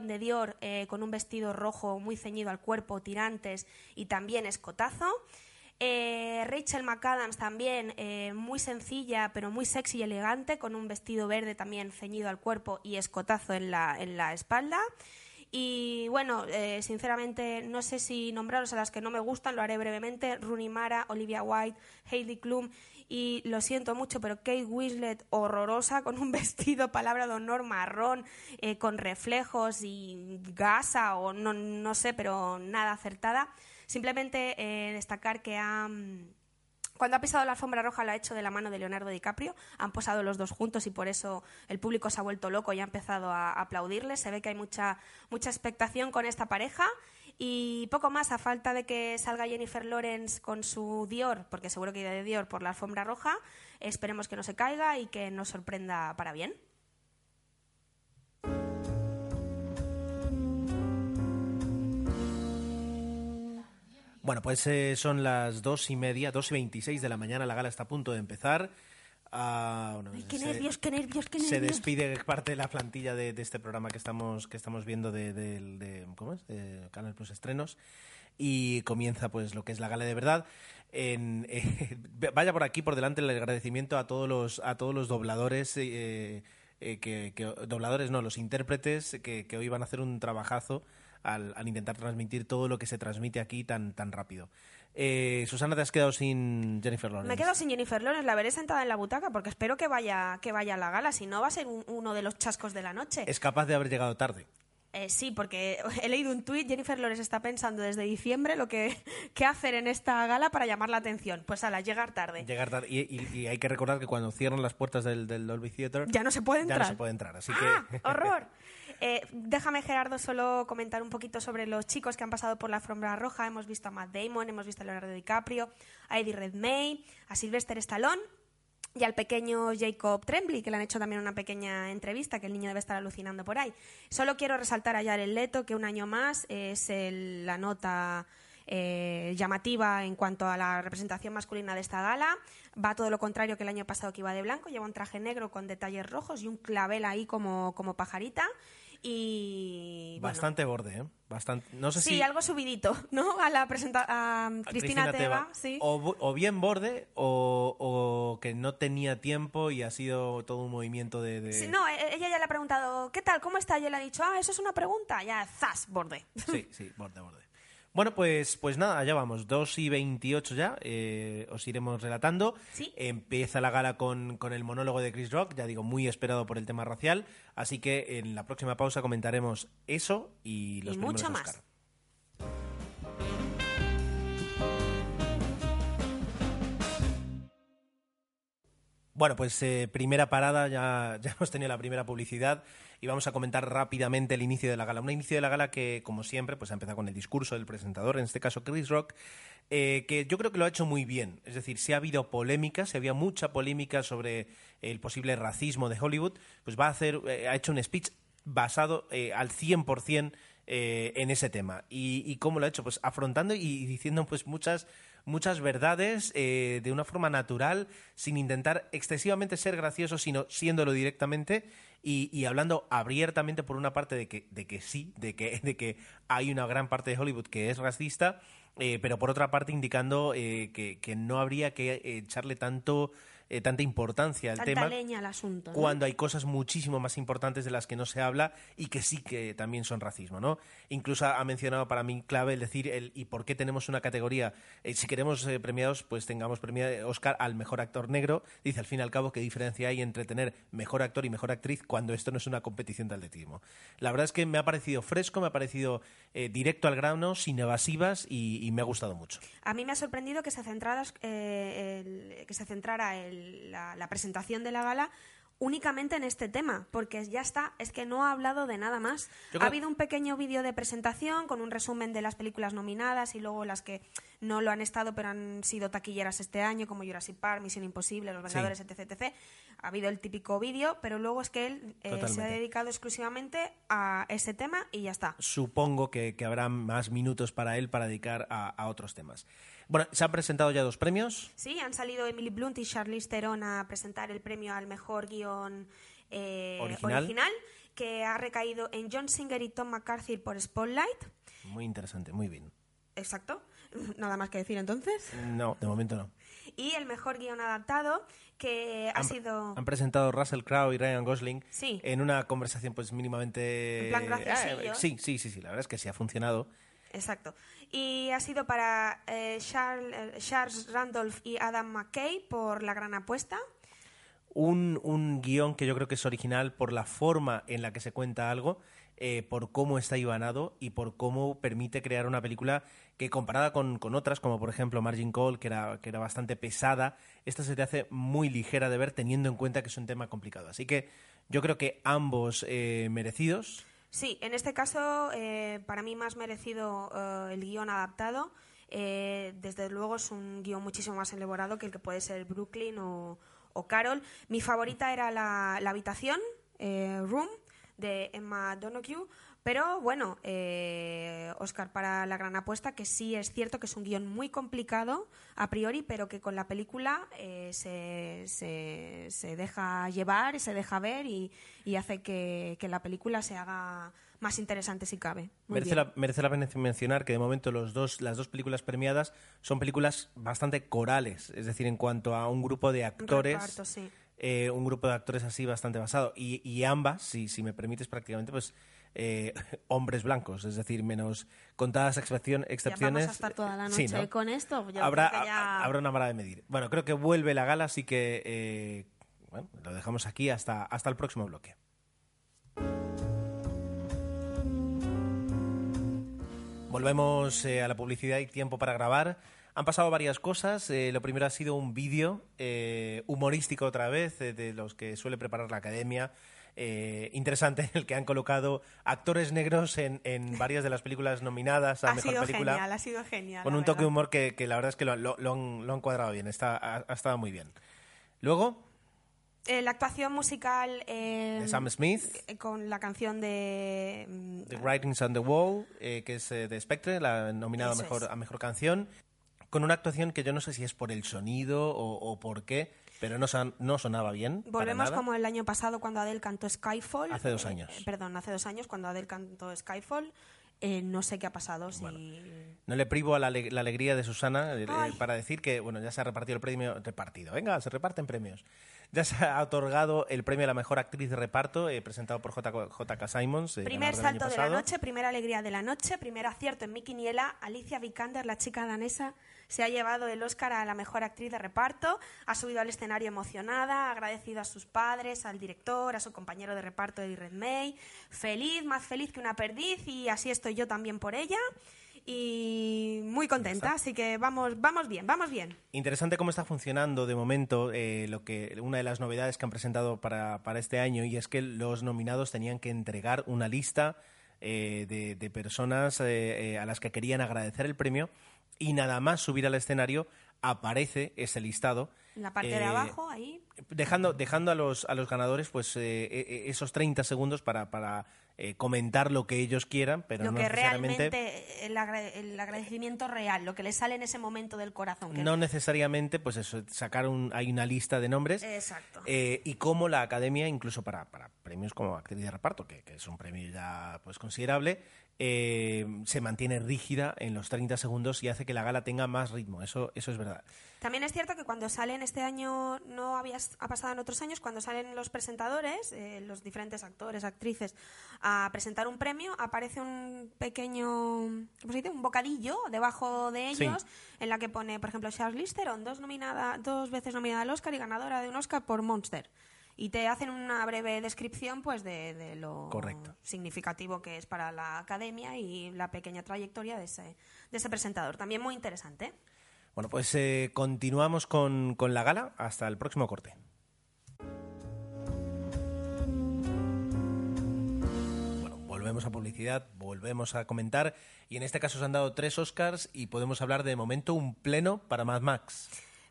de Dior eh, con un vestido rojo muy ceñido al cuerpo, tirantes y también escotazo. Eh, Rachel McAdams también eh, muy sencilla pero muy sexy y elegante con un vestido verde también ceñido al cuerpo y escotazo en la, en la espalda. Y bueno, sinceramente no sé si nombraros a las que no me gustan, lo haré brevemente. Rooney Mara, Olivia White, Heidi Klum y lo siento mucho, pero Kate Winslet horrorosa con un <laughs> vestido, palabra de honor, marrón, eh, con reflejos y gasa o no, no sé, pero nada acertada. Simplemente eh, destacar que ha... mm, cuando ha pisado la alfombra roja lo ha hecho de la mano de Leonardo DiCaprio. Han posado los dos juntos y por eso el público se ha vuelto loco y ha empezado a aplaudirles. Se ve que hay mucha, mucha expectación con esta pareja. Y poco más, a falta de que salga Jennifer Lawrence con su Dior, porque seguro que irá de Dior por la alfombra roja. Esperemos que no se caiga y que nos sorprenda para bien. Bueno, pues eh, son las dos y media, dos y veintiséis de la mañana, la gala está a punto de empezar. Ah, bueno, Ay, qué se- nervios, qué nervios, qué Se nervios. despide parte de la plantilla de, de este programa que estamos, que estamos viendo de, de- de- ¿cómo es? de Canal Plus Estrenos y comienza pues lo que es la gala de verdad. En, <laughs> eh, vaya por aquí por delante el agradecimiento a todos los, a todos los dobladores. eh, eh, que, que- dobladores no, los intérpretes que, que hoy van a hacer un trabajazo al, al intentar transmitir todo lo que se transmite aquí tan, tan rápido. Eh, Susana, te has quedado sin Jennifer Lawrence. Me quedo sin Jennifer Lawrence, la veré sentada en la butaca porque espero que vaya, que vaya a la gala, si no va a ser un- uno de los chascos de la noche. Es capaz de haber llegado tarde. Eh, sí, porque <laughs> he leído un tuit, Jennifer Lawrence está pensando desde diciembre lo que <laughs> qué hacer en esta gala para llamar la atención. Pues a la llegar tarde. Llegar tarde. Y, y- y hay que recordar que cuando cierran las puertas del, del Dolby Theatre Ya no se puede ya entrar. no se puede entrar. Así ¡Ah! que ¡Horror! <laughs> Eh, déjame, Gerardo, solo comentar un poquito sobre los chicos que han pasado por la alfombra roja. Hemos visto a Matt Damon, hemos visto a Leonardo DiCaprio, a Eddie Redmayne, a Sylvester Stallone y al pequeño Jacob Tremblay, que le han hecho también una pequeña entrevista, que el niño debe estar alucinando por ahí. Solo quiero resaltar a Jared Leto, que un año más es el- la nota eh, llamativa en cuanto a la representación masculina de esta gala. Va todo lo contrario que el año pasado que iba de blanco, lleva un traje negro con detalles rojos y un clavel ahí como, como pajarita. Y bueno, bastante borde, ¿eh? Bastante, no sé sí, si algo subidito, <laughs> ¿no? A la presenta a a Cristina, Teva, sí. o, bien borde o, o que no tenía tiempo y ha sido todo un movimiento de... de- Sí, no, e- ella ya le ha preguntado, ¿qué tal? ¿Cómo está? Y él ha dicho, ah, eso es una pregunta. Ya, zas, borde. Sí, <laughs> sí, borde, borde. Bueno, pues, pues nada, allá vamos, 2 y 28 ya, eh, os iremos relatando. Sí. Empieza la gala con, con el monólogo de Chris Rock, ya digo, muy esperado por el tema racial, así que en la próxima pausa comentaremos eso y los Y premios mucho Oscar. más. Bueno, pues eh, primera parada, ya, <laughs> ya hemos tenido la primera publicidad y vamos a comentar rápidamente el inicio de la gala. Un inicio de la gala que, como siempre, pues ha empezado con el discurso del presentador, en este caso Chris Rock, eh, que yo creo que lo ha hecho muy bien. Es decir, si ha habido polémica, si había mucha polémica sobre el posible racismo de Hollywood, pues va a hacer, eh, ha hecho un speech basado eh, al 100% eh, en ese tema. ¿Y, ¿Y cómo lo ha hecho? Pues afrontando y diciendo pues muchas muchas verdades eh, de una forma natural, sin intentar excesivamente ser gracioso, sino siéndolo directamente y, hablando abiertamente por una parte de que, de que sí, de que, de que hay una gran parte de Hollywood que es racista, eh, pero por otra parte indicando que, no habría que echarle tanto eh, tanta importancia al Tanta tema leña al asunto. ¿no? cuando hay cosas muchísimo más importantes de las que no se habla y que sí que también son racismo, ¿no? Incluso ha mencionado para mí clave el decir el y por qué tenemos una categoría, eh, si queremos eh, premiados, pues tengamos premiado Oscar al mejor actor negro. Dice al fin y al cabo qué diferencia hay entre tener mejor actor y mejor actriz cuando esto no es una competición de atletismo. La verdad es que me ha parecido fresco, me ha parecido eh, directo al grano, sin evasivas y, y me ha gustado mucho. A mí me ha sorprendido que se, centraras, eh, el- que se centrara el- la, la presentación de la gala únicamente en este tema, porque ya está, es que no ha hablado de nada más. Ha habido un pequeño vídeo de presentación con un resumen de las películas nominadas y luego las que no lo han estado pero han sido taquilleras este año, como Jurassic Park, Misión Imposible, Los Vengadores, etc, etc. Ha habido el típico vídeo, pero luego es que él eh, se ha dedicado exclusivamente a ese tema y ya está. supongo que, que habrá más minutos para él para dedicar a, a otros temas. Bueno, se han presentado ya dos premios. Sí, han salido Emily Blunt y Charlize Theron a presentar el premio al mejor guion eh, Original. que ha recaído en John Singer y Tom McCarthy por Spotlight. Muy interesante, muy bien. Exacto, <laughs> nada más que decir entonces. No, de momento no. Y el mejor guion adaptado, que ha sido... han presentado Russell Crowe y Ryan Gosling Sí. en una conversación pues mínimamente... En plan graciosillo. Ah, sí, sí, sí, sí, la verdad es que sí ha funcionado. Exacto. Y ha sido para eh, Charles, eh, Charles Randolph y Adam McKay por La Gran Apuesta. Un, un guion que yo creo que es original por la forma en la que se cuenta algo, eh, por cómo está ibanado y por cómo permite crear una película que comparada con, con otras, como por ejemplo Margin Call, que era, que era bastante pesada, esta se te hace muy ligera de ver teniendo en cuenta que es un tema complicado. Así que yo creo que ambos eh, merecidos. Sí, en este caso, eh, para mí más merecido eh, el guion adaptado. Eh, desde luego es un guion muchísimo más elaborado que el que puede ser Brooklyn o, Carol. Mi favorita era la, la habitación, eh, Room, de Emma Donoghue. Pero bueno, eh, Oscar para la gran apuesta, que sí es cierto que es un guion muy complicado a priori, pero que con la película eh, se, se, se deja llevar y se deja ver y, y hace que, que la película se haga más interesante si cabe. Muy Merece bien. la, merece la pena mencionar que de momento los dos, las dos películas premiadas son películas bastante corales, es decir, en cuanto a un grupo de actores reparto, sí. eh, un grupo de actores así bastante basado. Y, y ambas, si, si me permites prácticamente, pues eh, <laughs> hombres blancos, es decir, menos contadas excepción, excepciones. Ya vamos a estar toda la Sí, noche ¿no? con esto. Yo habrá, creo que ya- ha- habrá una vara de medir. Bueno, creo que vuelve la gala, así que eh, bueno, lo dejamos aquí hasta, hasta el próximo bloque. Volvemos eh, a la publicidad y tiempo para grabar. Han pasado varias cosas. Eh, lo primero ha sido un vídeo eh, humorístico otra vez, de los que suele preparar la academia. Eh, interesante, en el que han colocado actores negros en, en varias de las películas nominadas a Ha Mejor sido Película. genial, ha sido genial. Con un toque de humor que, que la verdad es que lo, lo- lo han, lo han cuadrado bien, está, ha, ha estado muy bien. Luego, Eh, la actuación musical eh, de Sam Smith, con la canción de... mm, The Writings on the Wall, eh, que es de Spectre, la nominada mejor, es. a mejor canción, con una actuación que yo no sé si es por el sonido o, o por qué, pero no, son- no sonaba bien. Volvemos como el año pasado cuando Adele cantó Skyfall. Hace dos Eh, años. eh, perdón, hace dos años cuando Adele cantó Skyfall. Eh, no sé qué ha pasado. Si... No le privo a la, ale- la alegría de Susana eh, para decir que, bueno, ya se ha repartido el premio, repartido, venga, se reparten premios. Ya se ha otorgado el premio a la mejor actriz de reparto, eh, presentado por J- JK Simons. Primer salto de la noche, primera alegría de la noche, primer acierto en mi quiniela. Alicia Vikander, la chica danesa, se ha llevado el Oscar a la mejor actriz de reparto. Ha subido al escenario emocionada, ha agradecido a sus padres, al director, a su compañero de reparto Eddie Redmayne. Feliz, más feliz que una perdiz y así estoy yo también por ella. Y muy contenta, así que vamos, vamos bien, vamos bien. Interesante cómo está funcionando de momento eh, lo que una de las novedades que han presentado para, para este año y es que los nominados tenían que entregar una lista eh, de, de personas eh, eh, a las que querían agradecer el premio y nada más subir al escenario aparece ese listado. En la parte de eh, abajo, ahí. dejando, dejando a los, a los ganadores pues eh, eh, esos 30 segundos para, para eh, comentar lo que ellos quieran, pero lo no que necesariamente realmente, el, agra- el agradecimiento real, lo que le sale en ese momento del corazón. que- no necesariamente pues eso sacar un, hay una lista de nombres Exacto. Eh, y cómo la academia, incluso para, para premios como actriz de reparto, que, que es un premio ya pues considerable, eh, se mantiene rígida en los 30 segundos y hace que la gala tenga más ritmo. Eso, eso es verdad. También es cierto que cuando salen este año, no había, ha pasado en otros años, cuando salen los presentadores, eh, los diferentes actores, actrices, a presentar un premio, aparece un pequeño, ¿cómo se dice? Un bocadillo debajo de Sí. ellos, en la que pone, por ejemplo, Charlize Theron, dos, nominada, dos veces nominada al Oscar y ganadora de un Oscar por Monster. Y te hacen una breve descripción pues de, de lo Correcto. significativo que es para la academia y la pequeña trayectoria de ese, de ese presentador. También muy interesante. Bueno, pues eh, continuamos con, con la gala hasta el próximo corte. Volvemos a publicidad, volvemos a comentar y en este caso se han dado tres Oscars y podemos hablar de momento un pleno para Mad Max.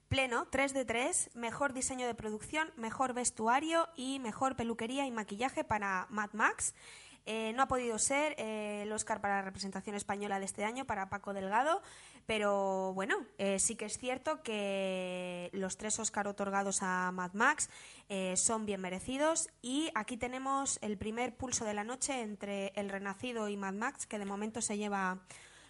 Pleno, 3 de 3, mejor diseño de producción, mejor vestuario y mejor peluquería y maquillaje para Mad Max. Eh, no ha podido ser eh, el Oscar para la representación española de este año para Paco Delgado, pero bueno, eh, sí que es cierto que los tres Oscar otorgados a Mad Max eh, son bien merecidos y aquí tenemos el primer pulso de la noche entre El Renacido y Mad Max, que de momento se lleva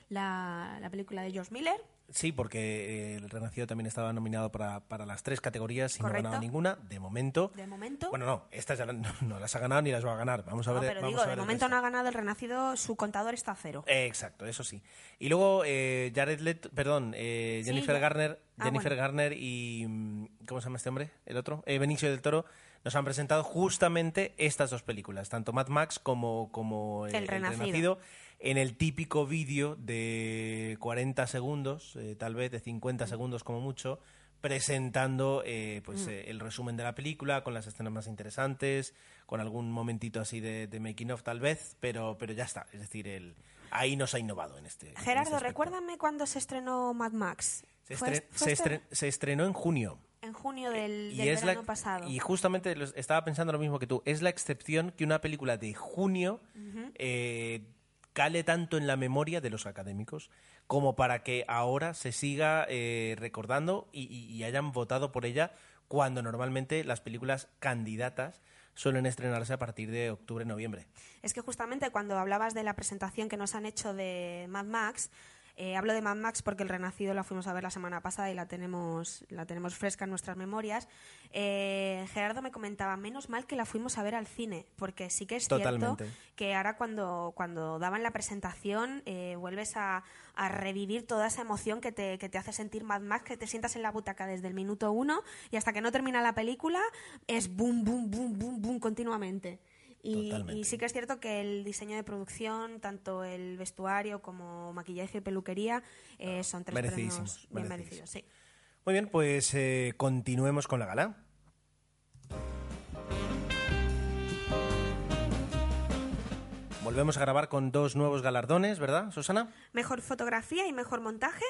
la, la película de George Miller. Sí, porque eh, el Renacido también estaba nominado para, para las tres categorías y no ha Correcto. ganado ninguna, de momento. De momento. Bueno, no, estas ya <laughs> no, no las ha ganado ni las va a ganar. Vamos a No, ver. pero vamos digo, a de ver momento resto. no ha ganado el Renacido, su contador está a cero. Eh, exacto, eso sí. Y luego eh, Jared Leto, perdón, eh, Jennifer Garner, Ah, Jennifer bueno. Garner y mm, ¿cómo se llama este hombre? El otro, eh, Benicio del Toro nos han presentado justamente estas dos películas, tanto Mad Max como como eh, El Renacido. En el típico vídeo de 40 segundos, eh, tal vez de 50 Mm. segundos como mucho, presentando eh, pues eh, el resumen de la película con las escenas más interesantes, con algún momentito así de, de making of tal vez, pero pero ya está, es decir, el ahí nos ha innovado en este. en este Gerardo, recuérdame cuándo se estrenó Mad Max. Se, este- se estrenó en junio. en junio del, Y del es verano la, pasado. y justamente los- estaba pensando lo mismo que tú. Es la excepción que una película de junio eh, cale tanto en la memoria de los académicos como para que ahora se siga eh, recordando y, hayan votado por ella cuando normalmente las películas candidatas suelen estrenarse a partir de octubre-noviembre. Es que justamente cuando hablabas de la presentación que nos han hecho de Mad Max, Eh, hablo de Mad Max porque El Renacido la fuimos a ver la semana pasada y la tenemos, la tenemos fresca en nuestras memorias. Eh, Gerardo me comentaba, menos mal que la fuimos a ver al cine, porque sí que es Totalmente. cierto que ahora cuando, cuando daban la presentación eh, vuelves a, a revivir toda esa emoción que te, que te hace sentir Mad Max, que te sientas en la butaca desde el minuto uno y hasta que no termina la película es boom, boom, boom, boom, boom continuamente. Y, sí que es cierto que el diseño de producción, tanto el vestuario como maquillaje y peluquería, eh, son tres merecidísimos, bien merecidos. Sí. Muy bien, pues eh, continuemos con la gala. Volvemos a grabar con dos nuevos galardones, ¿verdad, Susana? Mejor fotografía y mejor montaje.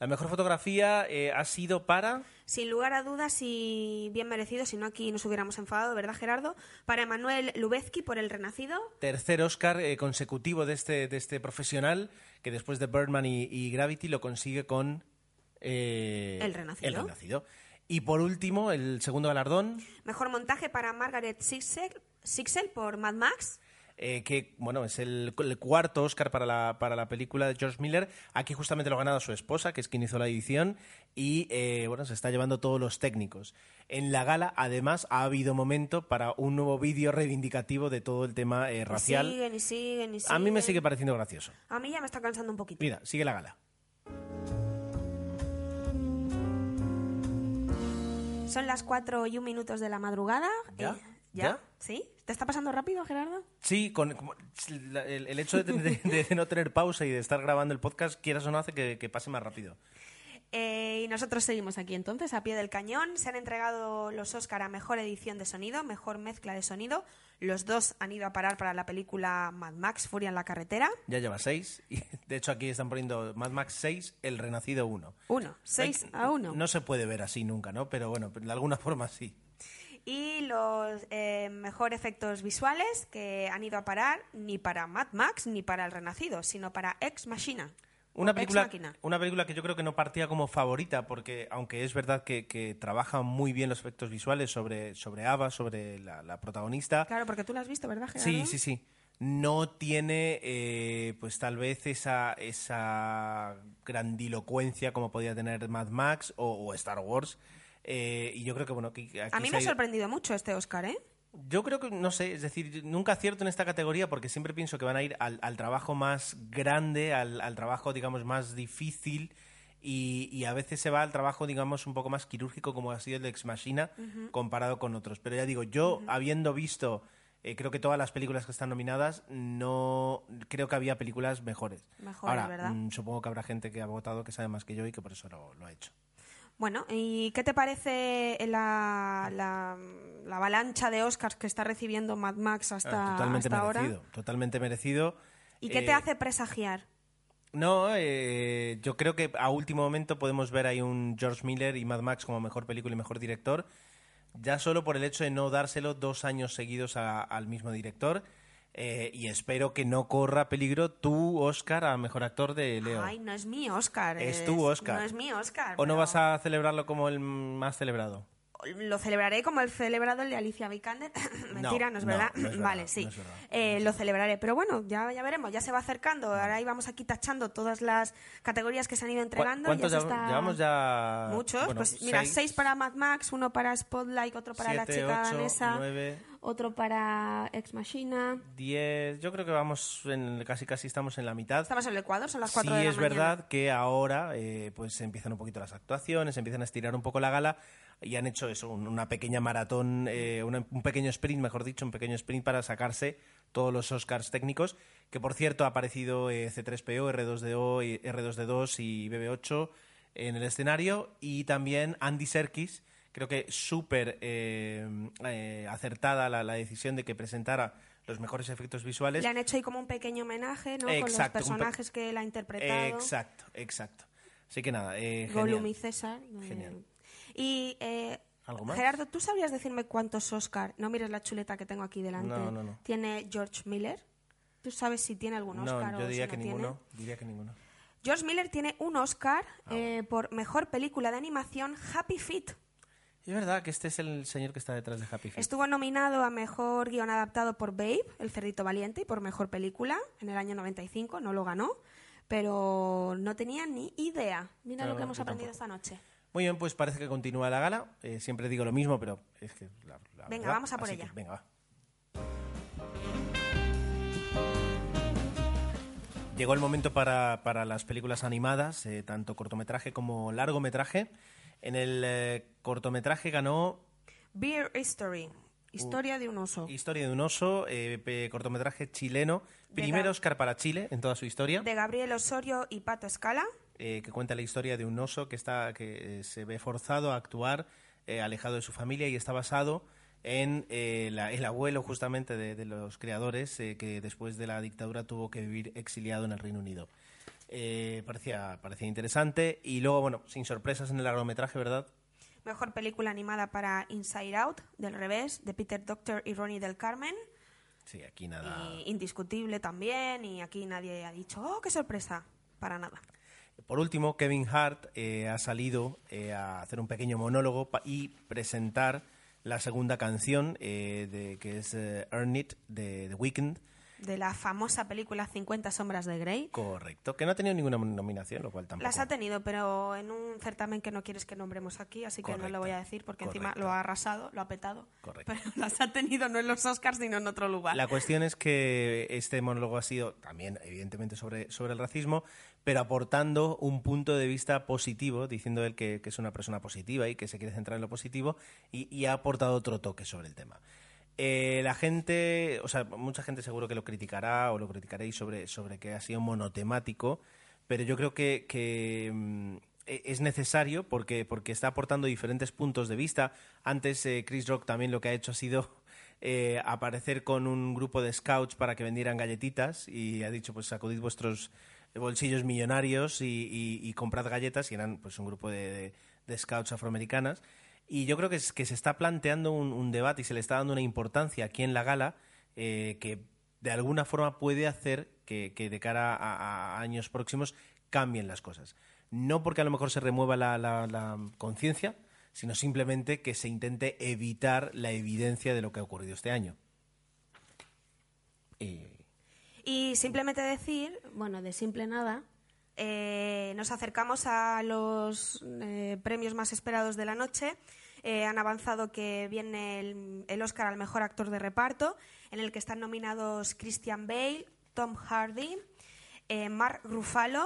La mejor fotografía eh, ha sido para... Sin lugar a dudas y bien merecido, si no aquí nos hubiéramos enfadado, ¿verdad, Gerardo? Para Emanuel Lubezki por El Renacido. Tercer Oscar eh, consecutivo de este, de este profesional que después de Birdman y, y Gravity lo consigue con eh, El Renacido. El Renacido. Y por último, el segundo galardón, Mejor montaje para Margaret Sixel, Sixel por Mad Max. Eh, que bueno es el, el cuarto Oscar para la, para la película de George Miller. Aquí justamente lo ha ganado su esposa, que es quien hizo la edición, y eh, bueno, se está llevando todos los técnicos. En la gala, además, ha habido momento para un nuevo vídeo reivindicativo de todo el tema eh, Y racial. siguen y siguen y siguen. A mí me sigue pareciendo gracioso. A mí ya me está cansando un poquito. Mira, sigue la gala. Son las 4 y un minutos de la madrugada. ¿Ya? ¿Ya? ¿Ya? ¿Sí? ¿Te está pasando rápido, Gerardo? Sí, con, como- el, el hecho de, de- de no tener pausa y de estar grabando el podcast, quieras o no, hace que, que pase más rápido. Eh, y nosotros seguimos aquí entonces, a pie del cañón. Se han entregado los Oscar a Mejor Edición de Sonido, Mejor Mezcla de Sonido. Los dos han ido a parar para la película Mad Max, Furia en la Carretera. Ya lleva seis. Y de hecho, aquí están poniendo Mad Max 6, El Renacido 1. Uno, seis a uno. No se puede ver así nunca, ¿no? Pero bueno, de alguna forma sí. Y los eh, mejor efectos visuales que han ido a parar ni para Mad Max ni para El Renacido, sino para Ex Machina. Una película, una película que yo creo que no partía como favorita, porque aunque es verdad que, que trabaja muy bien los efectos visuales sobre, sobre Ava, sobre la, la protagonista, Claro, porque tú lo has visto, ¿verdad, Gerardo? Sí, sí, sí. No tiene, eh, pues tal vez esa, esa grandilocuencia como podía tener Mad Max o, o Star Wars. Eh, y yo creo que, bueno, que aquí A mí me ha ido- sorprendido mucho este Oscar, ¿eh? Yo creo que, no sé, es decir, nunca acierto en esta categoría porque siempre pienso que van a ir al, al trabajo más grande, al, al trabajo, digamos, más difícil y, y a veces se va al trabajo, digamos, un poco más quirúrgico como ha sido el de Ex Machina comparado con otros. Pero ya digo, yo habiendo visto, eh, creo que todas las películas que están nominadas, no creo que había películas mejores. Mejores, Ahora, ¿verdad? mm, supongo que habrá gente que ha votado que sabe más que yo y que por eso lo, lo ha hecho. Bueno, ¿y qué te parece la, la, la avalancha de Oscars que está recibiendo Mad Max hasta, Ah, totalmente hasta ahora? merecido, totalmente merecido. ¿Y qué Eh, te hace presagiar? No, eh, yo creo que a último momento podemos ver ahí un George Miller y Mad Max como mejor película y mejor director, ya solo por el hecho de no dárselo dos años seguidos a- al mismo director. Eh, y espero que no corra peligro tu Oscar a mejor actor de Leo. Ay, no es mi Oscar. Es tu Oscar. No es mi Oscar. ¿O no vas a celebrarlo como el más celebrado? Lo celebraré como el celebrado el de Alicia Vikander. <coughs> Mentira, no, es verdad. no es <coughs> verdad, vale, sí. verdad. Eh, lo celebraré. Pero bueno, ya, ya veremos, ya se va acercando. Ahora íbamos aquí tachando todas las categorías que se han ido entregando. ¿Cuántos ya está- llevamos ya? Muchos, bueno, pues mira, seis. para Mad Max, uno para Spotlight, otro para la chica ocho, danesa, nueve, otro para Ex Machina. 10, yo creo que vamos, en, casi casi estamos en la mitad. Estamos en el Ecuador, son las cuatro sí de la es mañana. verdad que ahora eh, pues empiezan un poquito las actuaciones, empiezan a estirar un poco la gala y han hecho eso, un- una pequeña maratón, eh, una- un pequeño sprint, mejor dicho, un pequeño sprint para sacarse todos los Oscars técnicos, que por cierto ha aparecido eh, C3PO, R2D2 y, R2D2 y BB8 en el escenario y también Andy Serkis, creo que súper eh, eh, acertada la, la decisión de que presentara los mejores efectos visuales. Le han hecho ahí como un pequeño homenaje, ¿no? Exacto, Con los personajes que él ha interpretado. Exacto, exacto. Así que nada, eh, Gollum y César. Genial. Y eh, ¿Algo más? Gerardo, ¿tú sabrías decirme cuántos Oscar? No mires la chuleta que tengo aquí delante. No, no, no. Tiene George Miller. ¿Tú sabes si tiene algún Oscar No, o yo diría si que no tiene? ninguno. Diría que ninguno. George Miller tiene un Oscar eh, por mejor película de animación Happy Feet. Es verdad que este es el señor que está detrás de Happy Feet. Estuvo nominado a mejor guion adaptado por Babe, El cerdito valiente, y por mejor película en el año 95, no lo ganó. pero no tenía ni idea. Mira lo que hemos aprendido tampoco. esta noche. Muy bien, pues parece que continúa la gala. Eh, siempre digo lo mismo, pero es que la, la Venga, verdad. vamos a por Así ella. que, venga, va. Llegó el momento para, para las películas animadas, eh, tanto cortometraje como largometraje. En el eh, cortometraje ganó Beer History. Historia de un oso. Historia de un oso, eh, cortometraje chileno, De primer Gab- Oscar para Chile en toda su historia, De Gabriel Osorio y Pato Escala. eh, que cuenta la historia de un oso que, está, que se ve forzado a actuar alejado de su familia y está basado en eh, la- el abuelo justamente de, de los creadores eh, que después de la dictadura tuvo que vivir exiliado en el Reino Unido. Eh, parecía, parecía interesante y luego, bueno, sin sorpresas en el largometraje, ¿verdad? Mejor película animada para Inside Out, del revés, de Peter Doctor y Ronnie del Carmen. Sí, aquí nada. Y indiscutible también, y aquí nadie ha dicho, oh, qué sorpresa. Para nada. Por último, Kevin Hart eh, ha salido eh, a hacer un pequeño monólogo y presentar la segunda canción, eh, de, que es Earn It, de The Weeknd. De la famosa película 50 sombras de Grey. Correcto, que no ha tenido ninguna nominación, lo cual tampoco. Las ha tenido, pero en un certamen que no quieres que nombremos aquí, así que no Correcto, lo voy a decir porque encima correcto. lo ha arrasado, lo ha petado. Correcto. Pero <laughs> las ha tenido no en los Oscars, sino en otro lugar. La cuestión es que este monólogo ha sido también, evidentemente, sobre, sobre el racismo, pero aportando un punto de vista positivo, diciendo él que, que es una persona positiva y que se quiere centrar en lo positivo, y, y ha aportado otro toque sobre el tema. Eh, la gente, o sea, mucha gente seguro que lo criticará o lo criticaréis sobre, sobre que ha sido monotemático, pero yo creo que, mm, e- es necesario porque, porque está aportando diferentes puntos de vista. Antes eh, Chris Rock también lo que ha hecho ha sido <laughs> eh, aparecer con un grupo de scouts para que vendieran galletitas y ha dicho, pues sacudid vuestros bolsillos millonarios y, comprad galletas y eran pues un grupo de- de scouts afroamericanas. Y yo creo que, es, que se está planteando un, debate y se le está dando una importancia aquí en la gala eh, que de alguna forma puede hacer que, de cara a, años próximos cambien las cosas. No porque a lo mejor se remueva la, la- la conciencia, sino simplemente que se intente evitar la evidencia de lo que ha ocurrido este año. Y Y simplemente decir, Bueno, de simple nada. Eh, nos acercamos a los eh, premios más esperados de la noche. Eh, han avanzado que viene el, el Oscar al mejor actor de reparto, en el que están nominados Christian Bale, Tom Hardy, eh, Mark Ruffalo,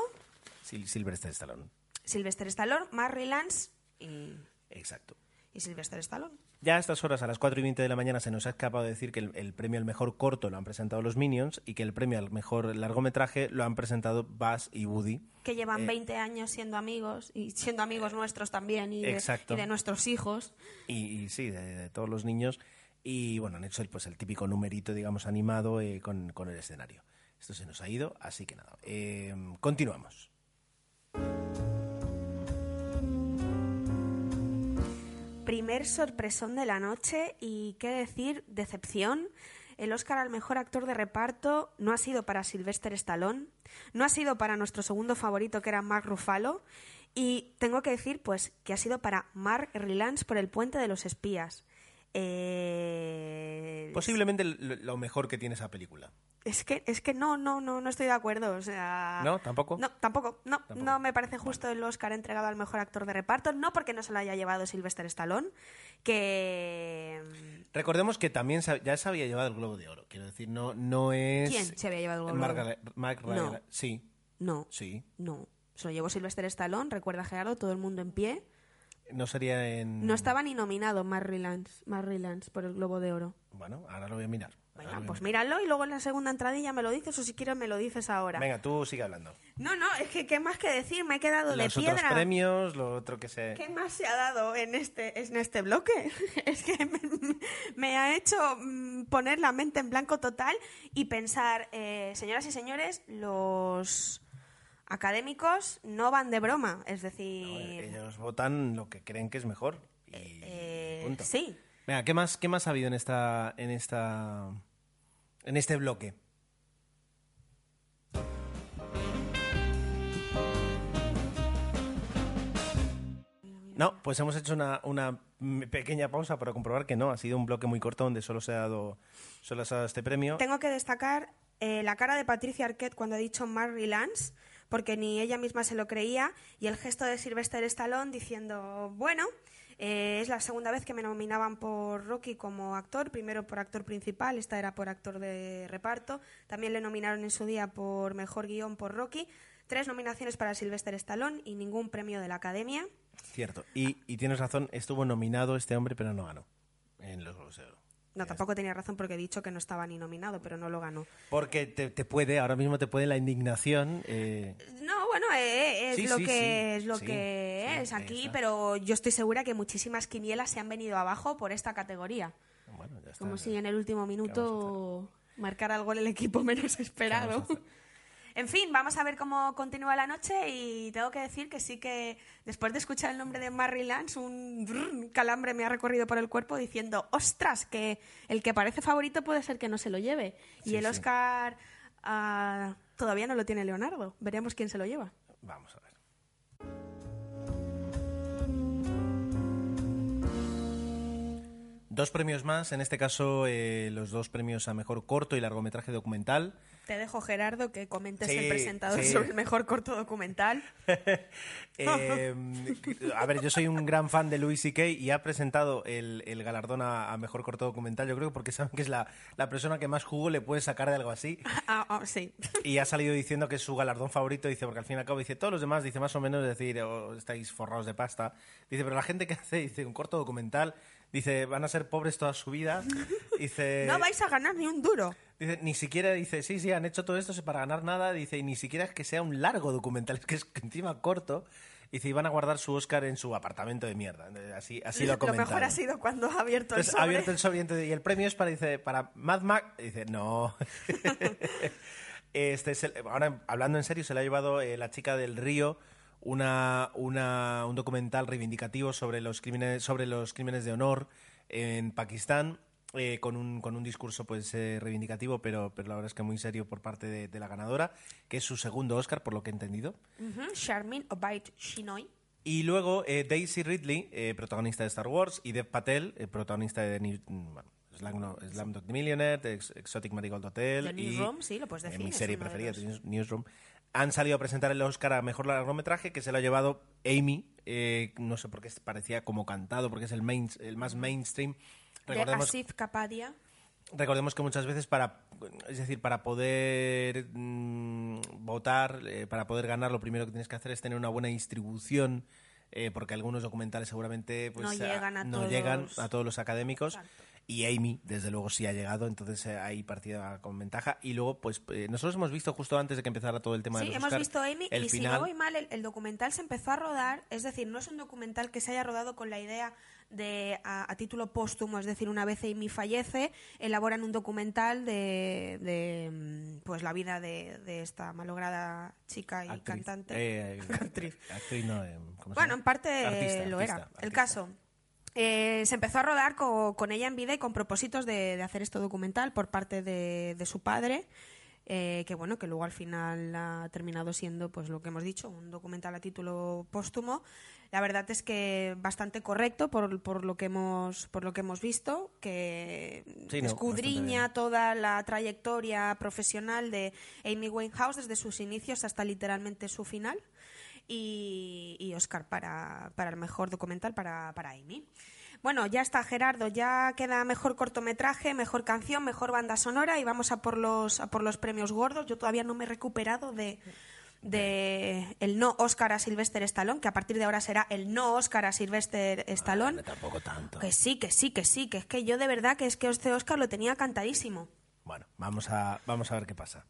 Sil- Sylvester Stallone. Sylvester Stallone, Mark Rylance y, Exacto. y Sylvester Stallone. Ya a estas horas, a las 4 y 20 de la mañana, se nos ha escapado decir que el, el premio al mejor corto lo han presentado los Minions y que el premio al mejor largometraje lo han presentado Buzz y Woody. Que llevan Eh, 20 años siendo amigos y siendo amigos nuestros también y de, Exacto. y de nuestros hijos. Y, y sí, de, de todos los niños. Y bueno, han hecho el, pues, el típico numerito, digamos, animado eh, con, con el escenario. Esto se nos ha ido, así que nada. eh, continuamos. Primer sorpresón de la noche y qué decir, decepción. El Oscar al mejor actor de reparto no ha sido para Sylvester Stallone, no ha sido para nuestro segundo favorito que era Mark Ruffalo y tengo que decir pues que ha sido para Mark Rylance por El puente de los espías. Eh, Posiblemente lo, lo mejor que tiene esa película. Es que es que no no no no estoy de acuerdo, o sea, ¿No? ¿Tampoco? No, tampoco. No, Tampoco. no me parece justo el Oscar entregado al mejor actor de reparto, no porque no se lo haya llevado Sylvester Stallone, que Recordemos que también ya se había llevado el Globo de Oro. Quiero decir, no, no es... ¿Quién se había llevado el Globo de Oro? Mark No. Sí, no, sí. no. Se lo llevó Sylvester Stallone, recuerda Gerardo, todo el mundo en pie. No sería en... No estaba ni nominado Mark Rylance, Mark Rylance por el Globo de Oro. Bueno, ahora lo voy a mirar. Venga, pues míralo y luego en la segunda entradilla me lo dices o si quieres me lo dices ahora. Venga, tú sigue hablando. No, no, es que qué más que decir, me he quedado de Los piedra. otros premios, lo otro que se... ¿Qué más se ha dado en este, en este bloque? <laughs> Es que me, me ha hecho mm, poner la mente en blanco total y pensar, eh, señoras y señores, los académicos no van de broma. Es decir, Ellos votan lo que creen que es mejor. Y eh, punto. sí. ¿Qué más, ¿qué más ha habido en esta, en esta, en este bloque? No, pues hemos hecho una, una pequeña pausa para comprobar que no, ha sido un bloque muy corto donde solo se ha dado, solo se ha dado este premio. Tengo que destacar eh, la cara de Patricia Arquette cuando ha dicho Mark Rylance, porque ni ella misma se lo creía, y el gesto de Sylvester Stallone diciendo, bueno, eh, es la segunda vez que me nominaban por Rocky como actor, primero por actor principal, esta era por actor de reparto, también le nominaron en su día por mejor guion por Rocky, tres nominaciones para Sylvester Stallone y ningún premio de la Academia. Cierto. Y, tienes razón, estuvo nominado este hombre, pero no ganó en los Globos. No, tampoco tenía razón porque he dicho que no estaba ni nominado, pero no lo ganó. Porque te, te puede, ahora mismo te puede la indignación. eh, No, bueno, eh, es Sí, lo sí, que sí, es lo que es aquí, está. pero yo estoy segura que muchísimas quinielas se han venido abajo por esta categoría. bueno, ya está. Como si en el último minuto marcara el gol el equipo menos esperado. En fin, vamos a ver cómo continúa la noche y tengo que decir que sí que después de escuchar el nombre de Marry Lance, un calambre me ha recorrido por el cuerpo diciendo, ostras, que el que parece favorito puede ser que no se lo lleve. y el sí. Oscar ah, todavía no lo tiene Leonardo. Veremos quién se lo lleva. Vamos a ver. Dos premios más, en este caso eh, los dos premios a mejor corto y largometraje documental. Te dejo, Gerardo, que comentes Sí, el presentador sí. sobre el mejor corto documental. <laughs> Eh, a ver, yo soy un gran fan de Louis C.K. y ha presentado el, el galardón a, a mejor corto documental, yo creo que porque saben que es la, la persona que más jugo le puede sacar de algo así. <laughs> Ah, ah, sí. <laughs> Y ha salido diciendo que es su galardón favorito, dice, porque al fin y al cabo dice, todos los demás, dice más o menos, decir, "Oh, estáis forrados de pasta. Dice, pero la gente que hace, dice, un corto documental, dice, van a ser pobres toda su vida. <laughs> Dice, No vais a ganar ni un duro. dice, ni siquiera, dice, sí, sí, han hecho todo esto para ganar nada, dice, y ni siquiera es que sea un largo documental, es que es encima corto. Dice, y van a guardar su Oscar en su apartamento de mierda. Así, así lo ha comentado. mejor ha sido cuando ha abierto el Entonces, sobre. ha abierto el sobre y entonces- y el premio es para, dice, para Mad Max. Y dice, no. <laughs> <laughs> este es el- ahora, hablando en serio, se le ha llevado eh, la chica del río una, una, un documental reivindicativo sobre los crímenes, sobre los crímenes de honor en Pakistán. eh, con, un, con un discurso pues eh, reivindicativo, pero, pero la verdad es que muy serio por parte de, de la ganadora, que es su segundo Oscar, por lo que he entendido. Ujú, Charmin Obaid Shinoy. Y luego eh, Daisy Ridley, eh, protagonista de Star Wars, y Dev Patel, protagonista de New- mm, bueno, Slam- Slumdog Millionaire, Ex- Exotic Marigold Hotel The y Newsroom, sí, lo puedes decir, mi serie preferida, Newsroom. Han salido a presentar el Oscar a Mejor Largometraje, que se lo ha llevado Amy, eh, no sé por qué parecía como cantado, porque es el, main, el más mainstream. De Recordemos Asif Kapadia. Recordemos que muchas veces para, es decir, para poder mm, votar, eh, para poder ganar, lo primero que tienes que hacer es tener una buena distribución, eh, porque algunos documentales seguramente pues, No llegan a no todos. llegan a todos los académicos. Y Amy, desde luego, sí ha llegado, entonces eh, ahí partida con ventaja. Y luego, pues eh, nosotros hemos visto justo antes de que empezara todo el tema de Sí, los hemos Oscar, visto Amy el y si final. no voy mal, el, el documental se empezó a rodar, es decir, no es un documental que se haya rodado con la idea de a, a título póstumo, es decir, una vez Amy fallece, elaboran un documental de, de, mm, pues la vida de, de esta malograda chica y Actriz. cantante. Eh, <laughs> Actriz. actriz no, eh, ¿cómo se Bueno, en parte Artista, lo artista, era. El artista. caso. Eh, se empezó a rodar co- con, ella en vida y con propósitos de, de hacer este documental por parte de, de su padre, eh, que bueno, que luego al final ha terminado siendo, pues lo que hemos dicho, un documental a título póstumo. La verdad es que bastante correcto por, por lo que hemos por lo que hemos visto, que Sí, no, escudriña toda la trayectoria profesional de Amy Winehouse desde sus inicios hasta literalmente su final y, y Oscar para, para el mejor documental para, para Amy. Bueno, ya está Gerardo, ya queda mejor cortometraje, mejor canción, mejor banda sonora y vamos a por los, a por los premios gordos. Yo todavía no me he recuperado de, de el no Oscar a Sylvester Stallone, que a partir de ahora será el no Oscar a Sylvester Stallone. Hombre, tampoco tanto. Que sí, que sí, que sí, que es que yo de verdad que es que este Oscar lo tenía cantadísimo. Bueno, vamos a, vamos a ver qué pasa.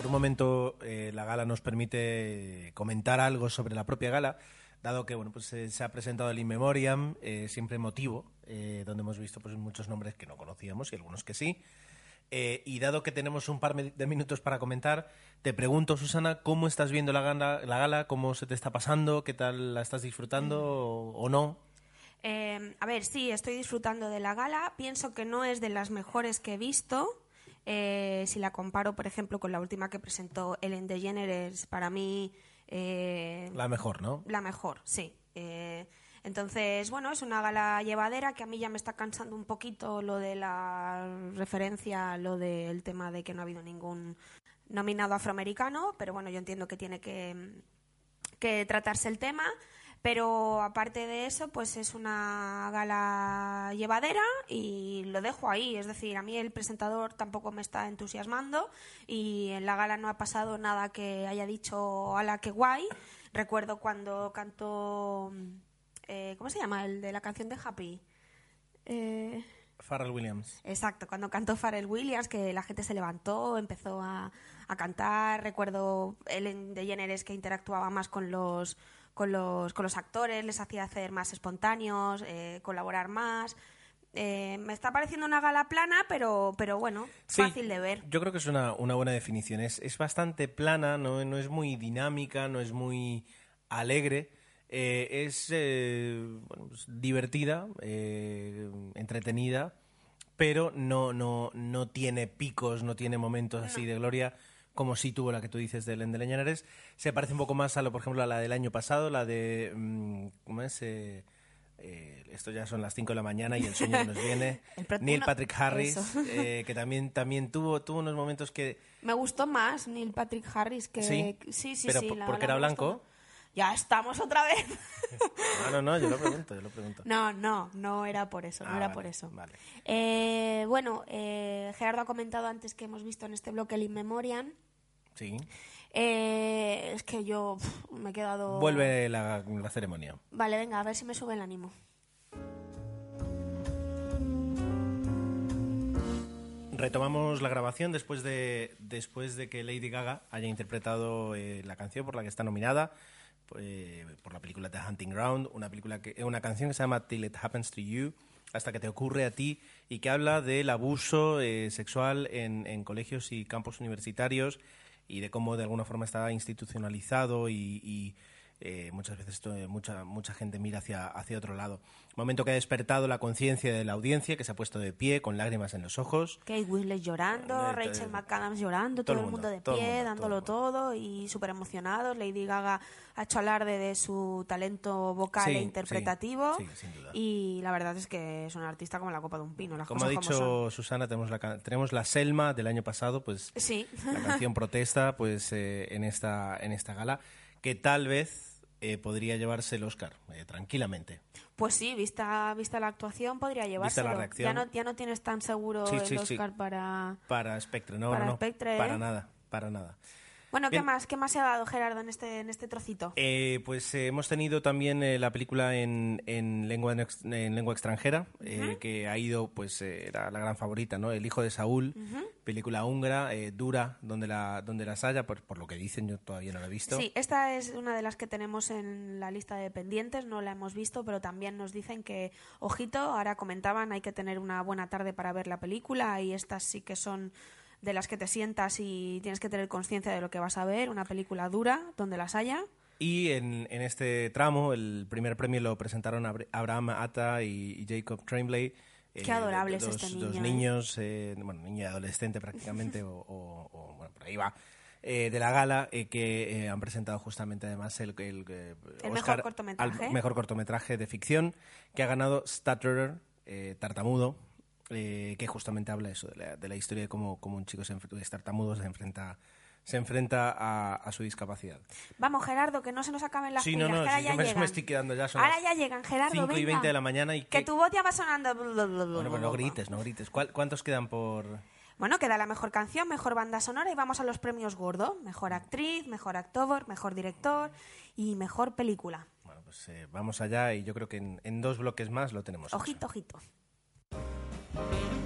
Por un momento, eh, la gala nos permite comentar algo sobre la propia gala, dado que bueno, pues, eh, se ha presentado el In Memoriam, eh, siempre emotivo, donde hemos visto pues, muchos nombres que no conocíamos y algunos que sí. Y dado que tenemos un par de minutos para comentar, te pregunto, Susana, ¿cómo estás viendo la gala, la gala? ¿Cómo se te está pasando? ¿Qué tal la estás disfrutando o, o no? Eh, a ver, sí, estoy disfrutando de la gala. Pienso que no es de las mejores que he visto. Eh, si la comparo, por ejemplo, con la última que presentó Ellen DeGeneres, para mí eh, La mejor, ¿no? la mejor, sí. Eh, Entonces, bueno, es una gala llevadera que a mí ya me está cansando un poquito lo de la referencia, lo del tema de que no ha habido ningún nominado afroamericano, pero bueno, yo entiendo que tiene que, que tratarse el tema. Pero aparte de eso, pues es una gala llevadera y lo dejo ahí. Es decir, a mí el presentador tampoco me está entusiasmando y en la gala no ha pasado nada que haya dicho, ala, qué guay. Recuerdo cuando cantó, eh, ¿cómo se llama? El de la canción de Happy. Eh, Pharrell Williams. Exacto, cuando cantó Pharrell Williams, que la gente se levantó, empezó a, a cantar. Recuerdo Ellen DeGeneres que interactuaba más con los con los, con los actores, les hacía hacer más espontáneos, eh, colaborar más. Eh, me está pareciendo una gala plana, pero, pero bueno, Sí, fácil de ver. Yo creo que es una, una buena definición. Es, es bastante plana, no, no es muy dinámica, no es muy alegre. eh, es eh, bueno, pues, divertida, entretenida, pero no, no, no tiene picos, no tiene momentos así de gloria como sí tuvo la que tú dices de Ellen de Leñares. Se parece un poco más a lo, por ejemplo, a la del año pasado, la de mm, ¿cómo es? Eh, eh, esto ya son las 5 de la mañana y el sueño nos <laughs> viene. Neil Patrick Harris, eh, que también, también tuvo, tuvo unos momentos que... Me gustó más Neil Patrick Harris que... Sí, sí, sí. pero sí, por- la porque era blanco. Ya estamos otra vez. No, <laughs> no, no, yo lo pregunto, yo lo pregunto. No, no, no era por eso, no Ah, era vale, por eso. vale. Eh, bueno, eh, Gerardo ha comentado antes que hemos visto en este bloque el In Memoriam. Sí. Eh, es que yo me he quedado... Vuelve la, la ceremonia. Vale, venga, a ver si me sube el ánimo. Retomamos la grabación después de, después de que Lady Gaga haya interpretado eh, la canción por la que está nominada eh, por la película The Hunting Ground, una, película que, una canción que se llama Till It Happens to You, hasta que te ocurre a ti, y que habla del abuso eh, sexual en, colegios y campos universitarios y de cómo de alguna forma está institucionalizado y, eh, muchas veces esto, eh, mucha, mucha gente mira hacia, hacia otro lado. Momento que ha despertado la conciencia de la audiencia, que se ha puesto de pie con lágrimas en los ojos. Kate Winslet llorando, Eh, Rachel McAdams llorando, todo todo, el mundo, de pie, mundo, dándolo todo todo, y súper emocionados. Lady Gaga ha hecho alarde de su talento vocal Sí, e interpretativo. sí, sí, sin duda. Y la verdad es que es una artista como la copa de un pino. Las Como ha cosas como son. dicho Susana, tenemos la, tenemos la Selma del año pasado, pues la canción <laughs> protesta pues eh, en, esta, en esta gala, que tal vez eh, podría llevarse el Oscar, eh, tranquilamente. Pues sí, vista, vista la actuación podría llevárselo. reacción. Ya no, ya no tienes tan seguro Sí, el sí, sí. Oscar para... Para Spectre, no, Para no, no, Spectre, para ¿eh? nada, para nada. Bueno, ¿qué Bien. más? ¿Qué más se ha dado Gerardo en este, en este trocito? Eh, pues eh, hemos tenido también eh, la película en, en lengua en, lengua extranjera, eh, que ha ido, pues eh, era la gran favorita, ¿no? El hijo de Saúl, película húngara, eh, dura, donde la, donde las haya, por, por lo que dicen, yo todavía no la he visto. Sí, esta es una de las que tenemos en la lista de pendientes, no la hemos visto, pero también nos dicen que, ojito, ahora comentaban, hay que tener una buena tarde para ver la película y estas sí que son de las que te sientas y tienes que tener conciencia de lo que vas a ver, una película dura, donde las haya. Y en, en este tramo, el primer premio lo presentaron Abra- Abraham Atta y, y Jacob Tremblay. eh, Qué adorable es dos, este Dos niño, ¿eh? niños, eh, bueno, niño y adolescente prácticamente, <laughs> o, o- o, bueno, por ahí va, eh, de la gala, que han presentado justamente además el, el, El mejor cortometraje. al mejor cortometraje de ficción, que ha ganado Stutterer, eh, Tartamudo, eh, que justamente habla eso, de la, de la historia de cómo, cómo un chico se tartamudo se enfrenta, se enfrenta a, a su discapacidad. Vamos, Gerardo, que no se nos acaben las Sí, no, pilas, no, que ahora sí, ya yo me, llegan. me estoy quedando ya. Son Ahora las ya llegan, Gerardo, 5 y venga. 20 de la mañana y Que que... tu voz ya va sonando. Bueno, pues no grites, no grites. ¿Cuál- ¿Cuántos quedan por...? Bueno, queda la mejor canción, mejor banda sonora y vamos a los premios gordo. Mejor actriz, mejor actor, mejor director y mejor película. Bueno, pues eh, vamos allá y yo creo que en, en dos bloques más lo tenemos. hecho. Ojito, ojito.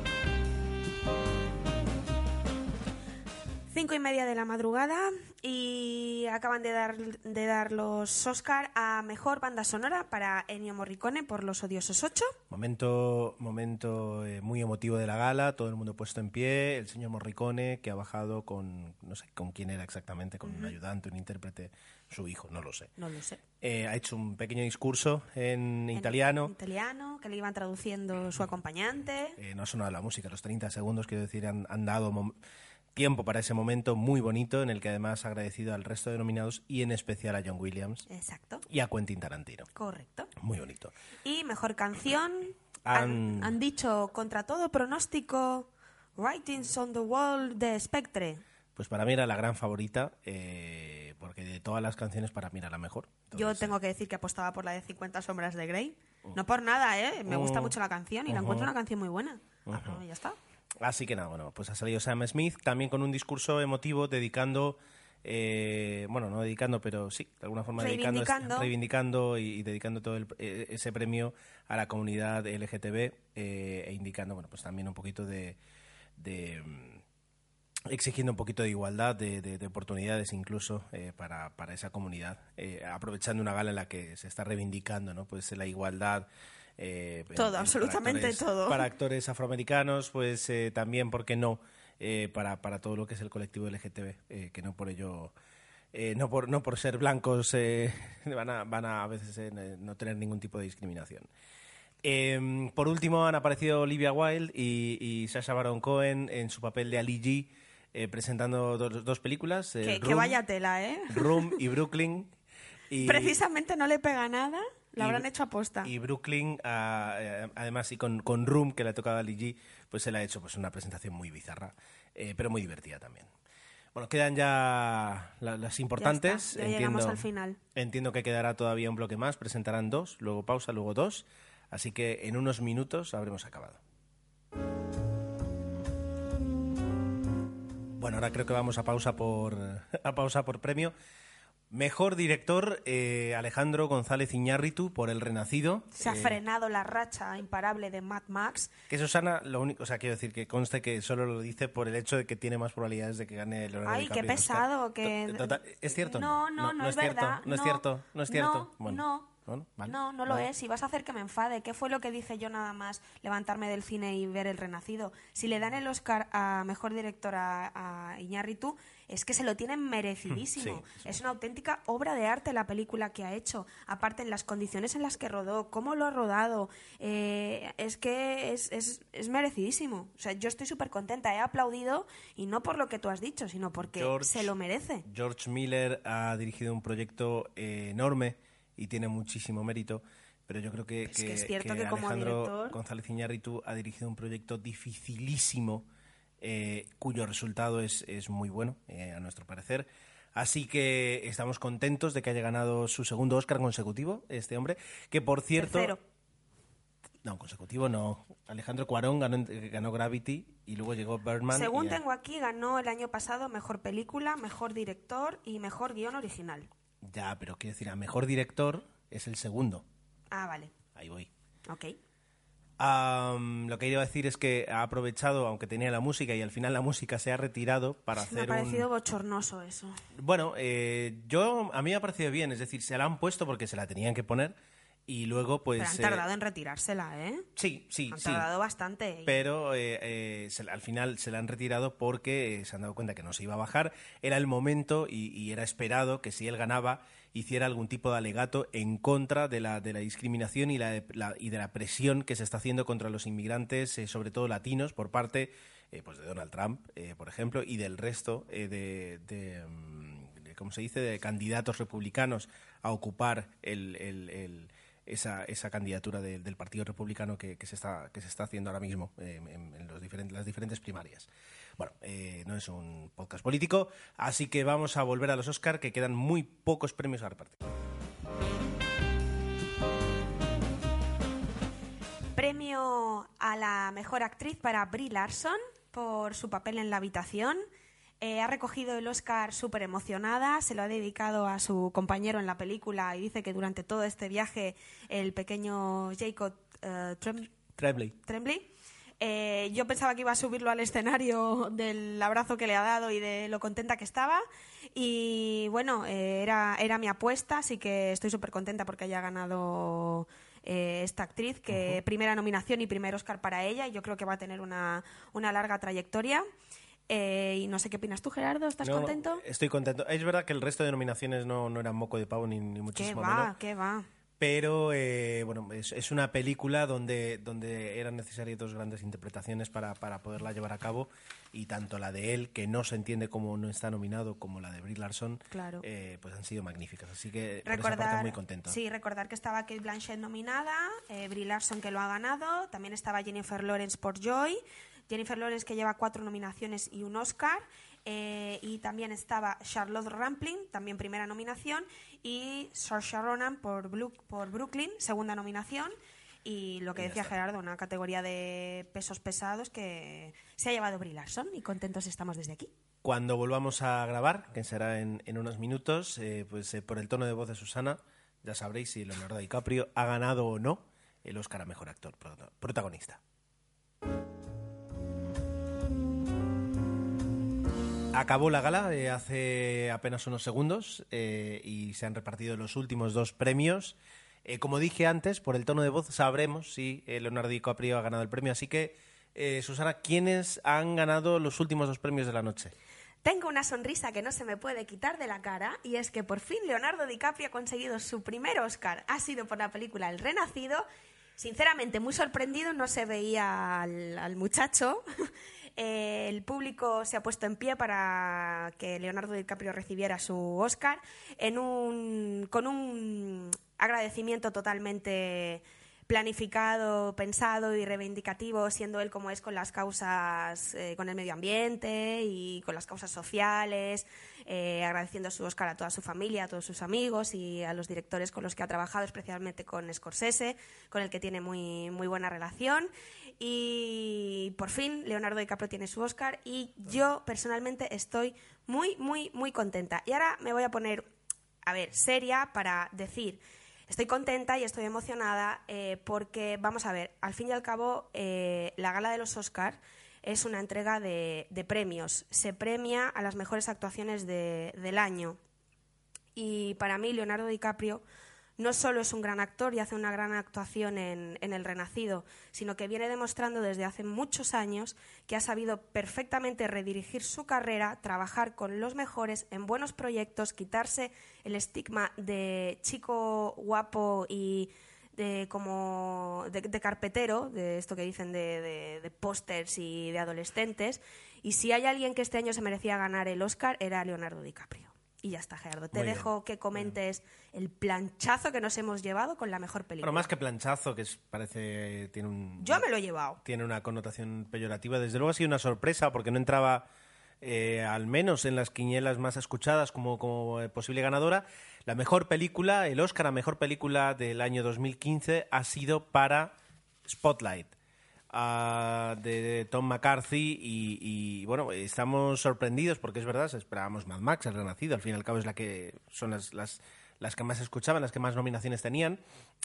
Cinco y media de la madrugada y acaban de dar, de dar los Oscar a Mejor Banda Sonora para Ennio Morricone por Los Odiosos 8. Momento, momento eh, muy emotivo de la gala, todo el mundo puesto en pie, el señor Morricone que ha bajado con, no sé con quién era exactamente, con un ayudante, un intérprete, su hijo, no lo sé. No lo sé. Eh, ha hecho un pequeño discurso en, En italiano. italiano, que le iban traduciendo su acompañante. Eh, no ha sonado la música, los 30 segundos, quiero decir, han, han dado tiempo para ese momento muy bonito en el que además ha agradecido al resto de nominados y en especial a John Williams Exacto. y a Quentin Tarantino. Correcto. Muy bonito. Y mejor canción. Han- Han, han dicho contra todo pronóstico Writings on the Wall de Spectre. Pues para mí era la gran favorita, eh, porque de todas las canciones para mí era la mejor. Yo tengo que decir que apostaba por la de 50 sombras de Grey. No por nada, ¿eh? Me gusta Oh. mucho la canción y la encuentro una canción muy buena. Ah, no, ya está. Así que nada, bueno, pues ha salido Sam Smith también con un discurso emotivo dedicando, eh, bueno, no dedicando, pero sí, de alguna forma dedicando, Reivindicando. reivindicando y, y dedicando todo el- eh, ese premio a la comunidad LGTB eh, e indicando, bueno, pues también un poquito de, de, mm, exigiendo un poquito de igualdad, de, de- de oportunidades incluso eh, para, para esa comunidad, eh, aprovechando una gala en la que se está reivindicando, ¿no? Pues la igualdad. Eh, en- Todo, en- para absolutamente actores- todo. Para actores afroamericanos, pues eh, también, ¿por qué no? Eh, para, para todo lo que es el colectivo LGTB, eh, que no por ello, eh, no, por, no por ser blancos, eh, <laughs> van, a, van a a veces eh, no tener ningún tipo de discriminación. Eh, por último, han aparecido Olivia Wilde y, y Sacha Baron Cohen en su papel de Ali G, eh, presentando dos, dos películas. eh, Que, que Room- vaya tela, ¿eh? Room y <laughs> Brooklyn. Y, Precisamente no le pega nada. La y- habrán hecho aposta. Y Brooklyn, ah, eh, además, y con, con Room, que le ha tocado a Ali G, pues se le ha hecho pues, una presentación muy bizarra, eh, pero muy divertida también. Bueno, quedan ya la- las importantes. Ya ya llegamos al final. Entiendo que quedará todavía un bloque más, presentarán dos, luego pausa, luego dos. Así que en unos minutos habremos acabado. Bueno, ahora creo que vamos a pausa por, <laughs> a pausa por premio. Mejor director, eh, Alejandro González Iñárritu, por El Renacido. Se ha Eh, frenado la racha imparable de Mad Max. Que Susana, lo único, o sea, quiero decir que conste que solo lo dice por el hecho de que tiene más probabilidades de que gane Leonardo Ay, qué DiCaprio el Oscar. pesado, que... Total- ¿Es cierto? o No, no, no, es cierto, verdad. No es cierto, no es cierto. No, Bueno, no. Bueno, vale, No, no lo vale. es. Y vas a hacer que me enfade. ¿Qué fue lo que dije yo nada más levantarme del cine y ver El Renacido? Si le dan el Oscar a Mejor Director a, a Iñárritu, es que se lo tienen merecidísimo. Sí, sí. Es una auténtica obra de arte la película que ha hecho. Aparte, en las condiciones en las que rodó, cómo lo ha rodado, eh, es que es, es, es merecidísimo. O sea, yo estoy súper contenta. He aplaudido, y no por lo que tú has dicho, sino porque George- se lo merece. George Miller ha dirigido un proyecto eh, enorme y tiene muchísimo mérito, pero yo creo que, Es que es cierto que Alejandro director- González Iñárritu ha dirigido un proyecto dificilísimo eh, cuyo resultado es, es muy bueno, eh, a nuestro parecer. Así que estamos contentos de que haya ganado su segundo Oscar consecutivo, este hombre, que por cierto... Tercero. No, consecutivo no. Alejandro Cuarón ganó, ganó Gravity y luego llegó Birdman. Según tengo aquí, ganó el año pasado mejor película, mejor director y mejor guion original. Ya, pero quiero decir, a mejor director es el segundo. Ah, vale. Ahí voy. Ok. Am, lo que iba a decir es que ha aprovechado, aunque tenía la música, y al final la música se ha retirado para Me ha hacer parecido un... bochornoso eso. Bueno, eh, yo a mí me ha parecido bien, es decir, se la han puesto porque se la tenían que poner y luego pues... Pero han eh, tardado en retirársela, ¿eh? Sí, sí, Han sí. tardado bastante. Pero eh, eh, se- al final se la han retirado porque eh, se han dado cuenta que no se iba a bajar. Era el momento y, y era esperado que si él ganaba hiciera algún tipo de alegato en contra de la, de la discriminación y, la, la- y de la presión que se está haciendo contra los inmigrantes, eh, sobre todo latinos, por parte eh, pues de Donald Trump, eh, por ejemplo, y del resto eh, de, de, mm, de, ¿cómo se dice?, de candidatos republicanos a ocupar el- el- el, esa, esa candidatura de- del Partido Republicano que, se está, que se está haciendo ahora mismo eh, en, en los diferentes, las diferentes primarias. Bueno, eh, no es un podcast político, así que vamos a volver a los Oscar, que quedan muy pocos premios a repartir. Premio a la mejor actriz para Brie Larson por su papel en la habitación. Eh, ha recogido el Oscar súper emocionada, se lo ha dedicado a su compañero en la película y dice que durante todo este viaje el pequeño Jacob Trem- Tremblay. Tremblay. Eh, yo pensaba que iba a subirlo al escenario <laughs> del abrazo que le ha dado y de lo contenta que estaba. Y bueno, eh, era, era mi apuesta, así que estoy súper contenta porque haya ganado eh, esta actriz, que primera nominación y primer Oscar para ella. Y yo creo que va a tener una, una larga trayectoria. Eh, y no sé qué opinas tú, Gerardo, ¿estás No, contento? Estoy contento. Es verdad que el resto de nominaciones no, no eran moco de pavo ni, ni ¿Qué muchísimo va? menos. ¿Qué va? pero eh, bueno, es, es, una película donde, donde eran necesarias dos grandes interpretaciones para, para, poderla llevar a cabo y tanto la de él, que no se entiende cómo no está nominado, como la de Brie Larson, claro. eh, pues han sido magníficas. Así que recordar, por esa parte muy contento. Sí, recordar que estaba Kate Blanchett nominada, eh, Brie Larson que lo ha ganado, también estaba Jennifer Lawrence por Joy, Jennifer Lawrence que lleva cuatro nominaciones y un Oscar, eh, y también estaba Charlotte Rampling, también primera nominación, y Saoirse Ronan por, Blue, por Brooklyn, segunda nominación. Y lo que y decía está. Gerardo, una categoría de pesos pesados que se ha llevado Brie Larson y contentos estamos desde aquí. Cuando volvamos a grabar, que será en, en unos minutos, eh, pues eh, por el tono de voz de Susana, ya sabréis si Leonardo DiCaprio ha ganado o no el Oscar a Mejor Actor Protagonista. Acabó la gala eh, hace apenas unos segundos eh, y se han repartido los últimos dos premios. Eh, como dije antes, por el tono de voz sabremos si Leonardo DiCaprio ha ganado el premio. Así que, Susana, ¿quiénes han ganado los últimos dos premios de la noche? Tengo una sonrisa que no se me puede quitar de la cara y es que por fin Leonardo DiCaprio ha conseguido su primer Oscar. Ha sido por la película El Renacido. Sinceramente, muy sorprendido, no se veía al, al muchacho. El público se ha puesto en pie para que Leonardo DiCaprio recibiera su Oscar en un, con un agradecimiento totalmente planificado, pensado y reivindicativo, siendo él como es con las causas, eh, con el medio ambiente y con las causas sociales, eh, agradeciendo su Oscar a toda su familia, a todos sus amigos y a los directores con los que ha trabajado, especialmente con Scorsese, con el que tiene muy, muy buena relación. Y por fin Leonardo DiCaprio tiene su Oscar y yo personalmente estoy muy, muy, muy contenta. Y ahora me voy a poner, a ver, seria para decir, estoy contenta y estoy emocionada eh, porque, vamos a ver, al fin y al cabo, eh, la gala de los Oscars es una entrega de, premios. Se premia a las mejores actuaciones de, del año. Y para mí, Leonardo DiCaprio no solo es un gran actor y hace una gran actuación en, El Renacido, sino que viene demostrando desde hace muchos años que ha sabido perfectamente redirigir su carrera, trabajar con los mejores en buenos proyectos, quitarse el estigma de chico guapo y de como de, de carpetero, de esto que dicen de, de, de pósters y de adolescentes. Y si hay alguien que este año se merecía ganar el Oscar, era Leonardo DiCaprio. Y ya está, Gerardo. Te Muy dejo bien. que comentes el planchazo que nos hemos llevado con la mejor película. Bueno, más que planchazo, que es, parece tiene un... Yo me lo he llevado. Tiene una connotación peyorativa. Desde luego ha sido una sorpresa porque no entraba, eh, al menos en las quinielas más escuchadas, como, como posible ganadora. La mejor película, el Oscar a mejor película del año 2015 ha sido para Spotlight. Uh, de, Tom McCarthy y, bueno, estamos sorprendidos porque es verdad, esperábamos Mad Max, el Renacido, al fin y al cabo es la que son las, las, que más escuchaban, las que más nominaciones tenían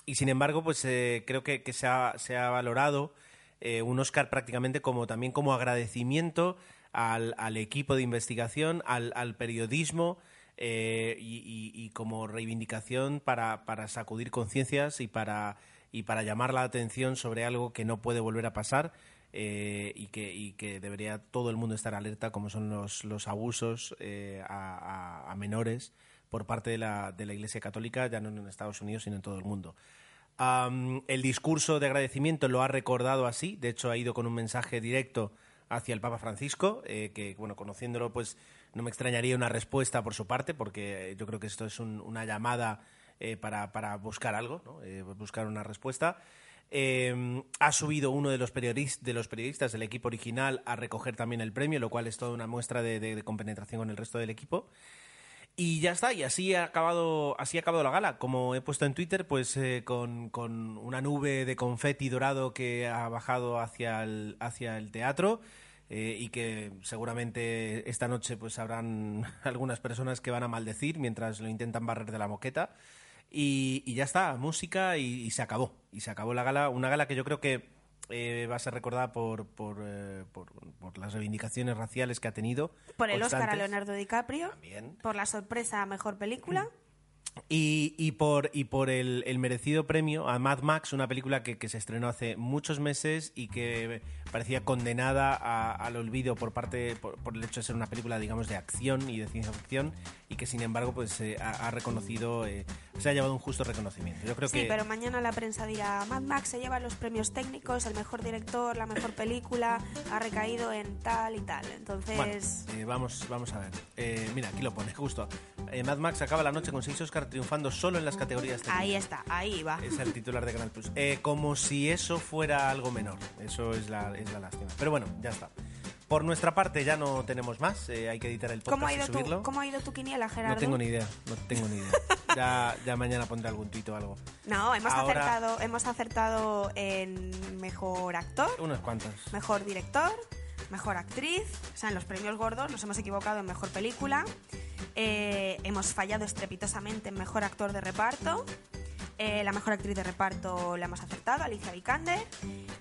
y sin embargo pues eh, creo que, se, ha, se, ha, valorado eh, un Oscar prácticamente como también como agradecimiento al, al equipo de investigación, al, al periodismo eh, y, y, como reivindicación para, para sacudir conciencias y para y para llamar la atención sobre algo que no puede volver a pasar eh, y, que, y, que, debería todo el mundo estar alerta, como son los, los abusos eh, a, menores por parte de la, de la Iglesia Católica, ya no en Estados Unidos, sino en todo el mundo. El discurso de agradecimiento lo ha recordado así, de hecho ha ido con un mensaje directo hacia el Papa Francisco, eh, que, bueno, conociéndolo, pues no me extrañaría una respuesta por su parte, porque yo creo que esto es un, una llamada eh, para, para, buscar algo, eh, buscar una respuesta. Eh, ha subido uno de los, de los periodistas del equipo original a recoger también el premio, lo cual es toda una muestra de compenetración con el resto del equipo. Y ya está, y así ha acabado, así ha acabado la gala. Como he puesto en Twitter, pues eh, con, con, una nube de confeti dorado que ha bajado hacia el, hacia el teatro. Eh, y que seguramente esta noche pues habrán <laughs> algunas personas que van a maldecir mientras lo intentan barrer de la moqueta. Y, y ya está, música y, y, se acabó. Y se acabó la gala, una gala que yo creo que eh, va a ser recordada por, por, eh, por, por, las reivindicaciones raciales que ha tenido. Por el Oscar a Leonardo DiCaprio. También. Por la sorpresa a Mejor Película. <laughs> Y, y por, y por el, el merecido premio a Mad Max, una película que, que se estrenó hace muchos meses y que parecía condenada a- al olvido por parte por, por el hecho de ser una película, digamos, de acción y de ciencia ficción y que sin embargo pues eh, ha, ha reconocido, eh, se ha llevado un justo reconocimiento. Yo creo Sí, que pero mañana la prensa dirá, Mad Max se lleva los premios técnicos, el mejor director, la mejor película, ha recaído en tal y tal. Entonces, Bueno, eh, vamos, vamos a ver. Eh, mira, aquí lo pone, <laughs> justo. Eh, Mad Max acaba la noche con seis Oscar triunfando solo en las categorías técnicas. ahí está, ahí va. Es el titular de Canal Plus. Eh, como si eso fuera algo menor. Eso es la, es la lástima. Pero bueno, ya está. Por nuestra parte ya no tenemos más. eh, hay que editar el ¿Cómo ha, podcast y ido subirlo. tu, ¿Cómo ha ido tu quiniela, Gerardo? No tengo ni idea, no tengo ni idea. <laughs> Ya, ya mañana pondré algún tuit o algo. No, hemos Ahora- acertado, hemos acertado en mejor actor, Unos cuantos. mejor director, mejor actriz, o sea, en los premios gordos nos hemos equivocado en mejor película, eh, hemos fallado estrepitosamente en mejor actor de reparto, eh, la mejor actriz de reparto la hemos acertado, Alicia Vikander,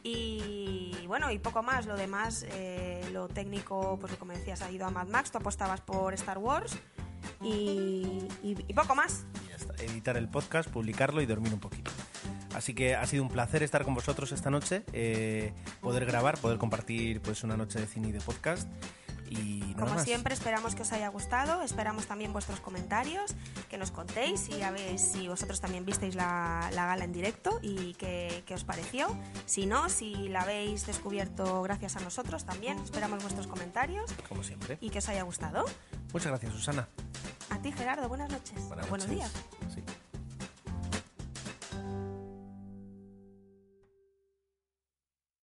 y bueno, y poco más, lo demás, eh, lo técnico, pues como decías, ha ido a Mad Max, tú apostabas por Star Wars, y, poco más. Ya está. Editar el podcast, publicarlo y dormir un poquito. Así que ha sido un placer estar con vosotros esta noche, eh, poder grabar, poder compartir pues una noche de cine y de podcast. Y nada Como más. siempre, esperamos que os haya gustado, esperamos también vuestros comentarios, que nos contéis si, habéis, si vosotros también visteis la, la gala en directo y qué, os pareció. Si no, si la habéis descubierto gracias a nosotros también, esperamos vuestros comentarios Como siempre. y que os haya gustado. Muchas gracias, Susana. A ti, Gerardo, buenas noches. Buenas Buenos días.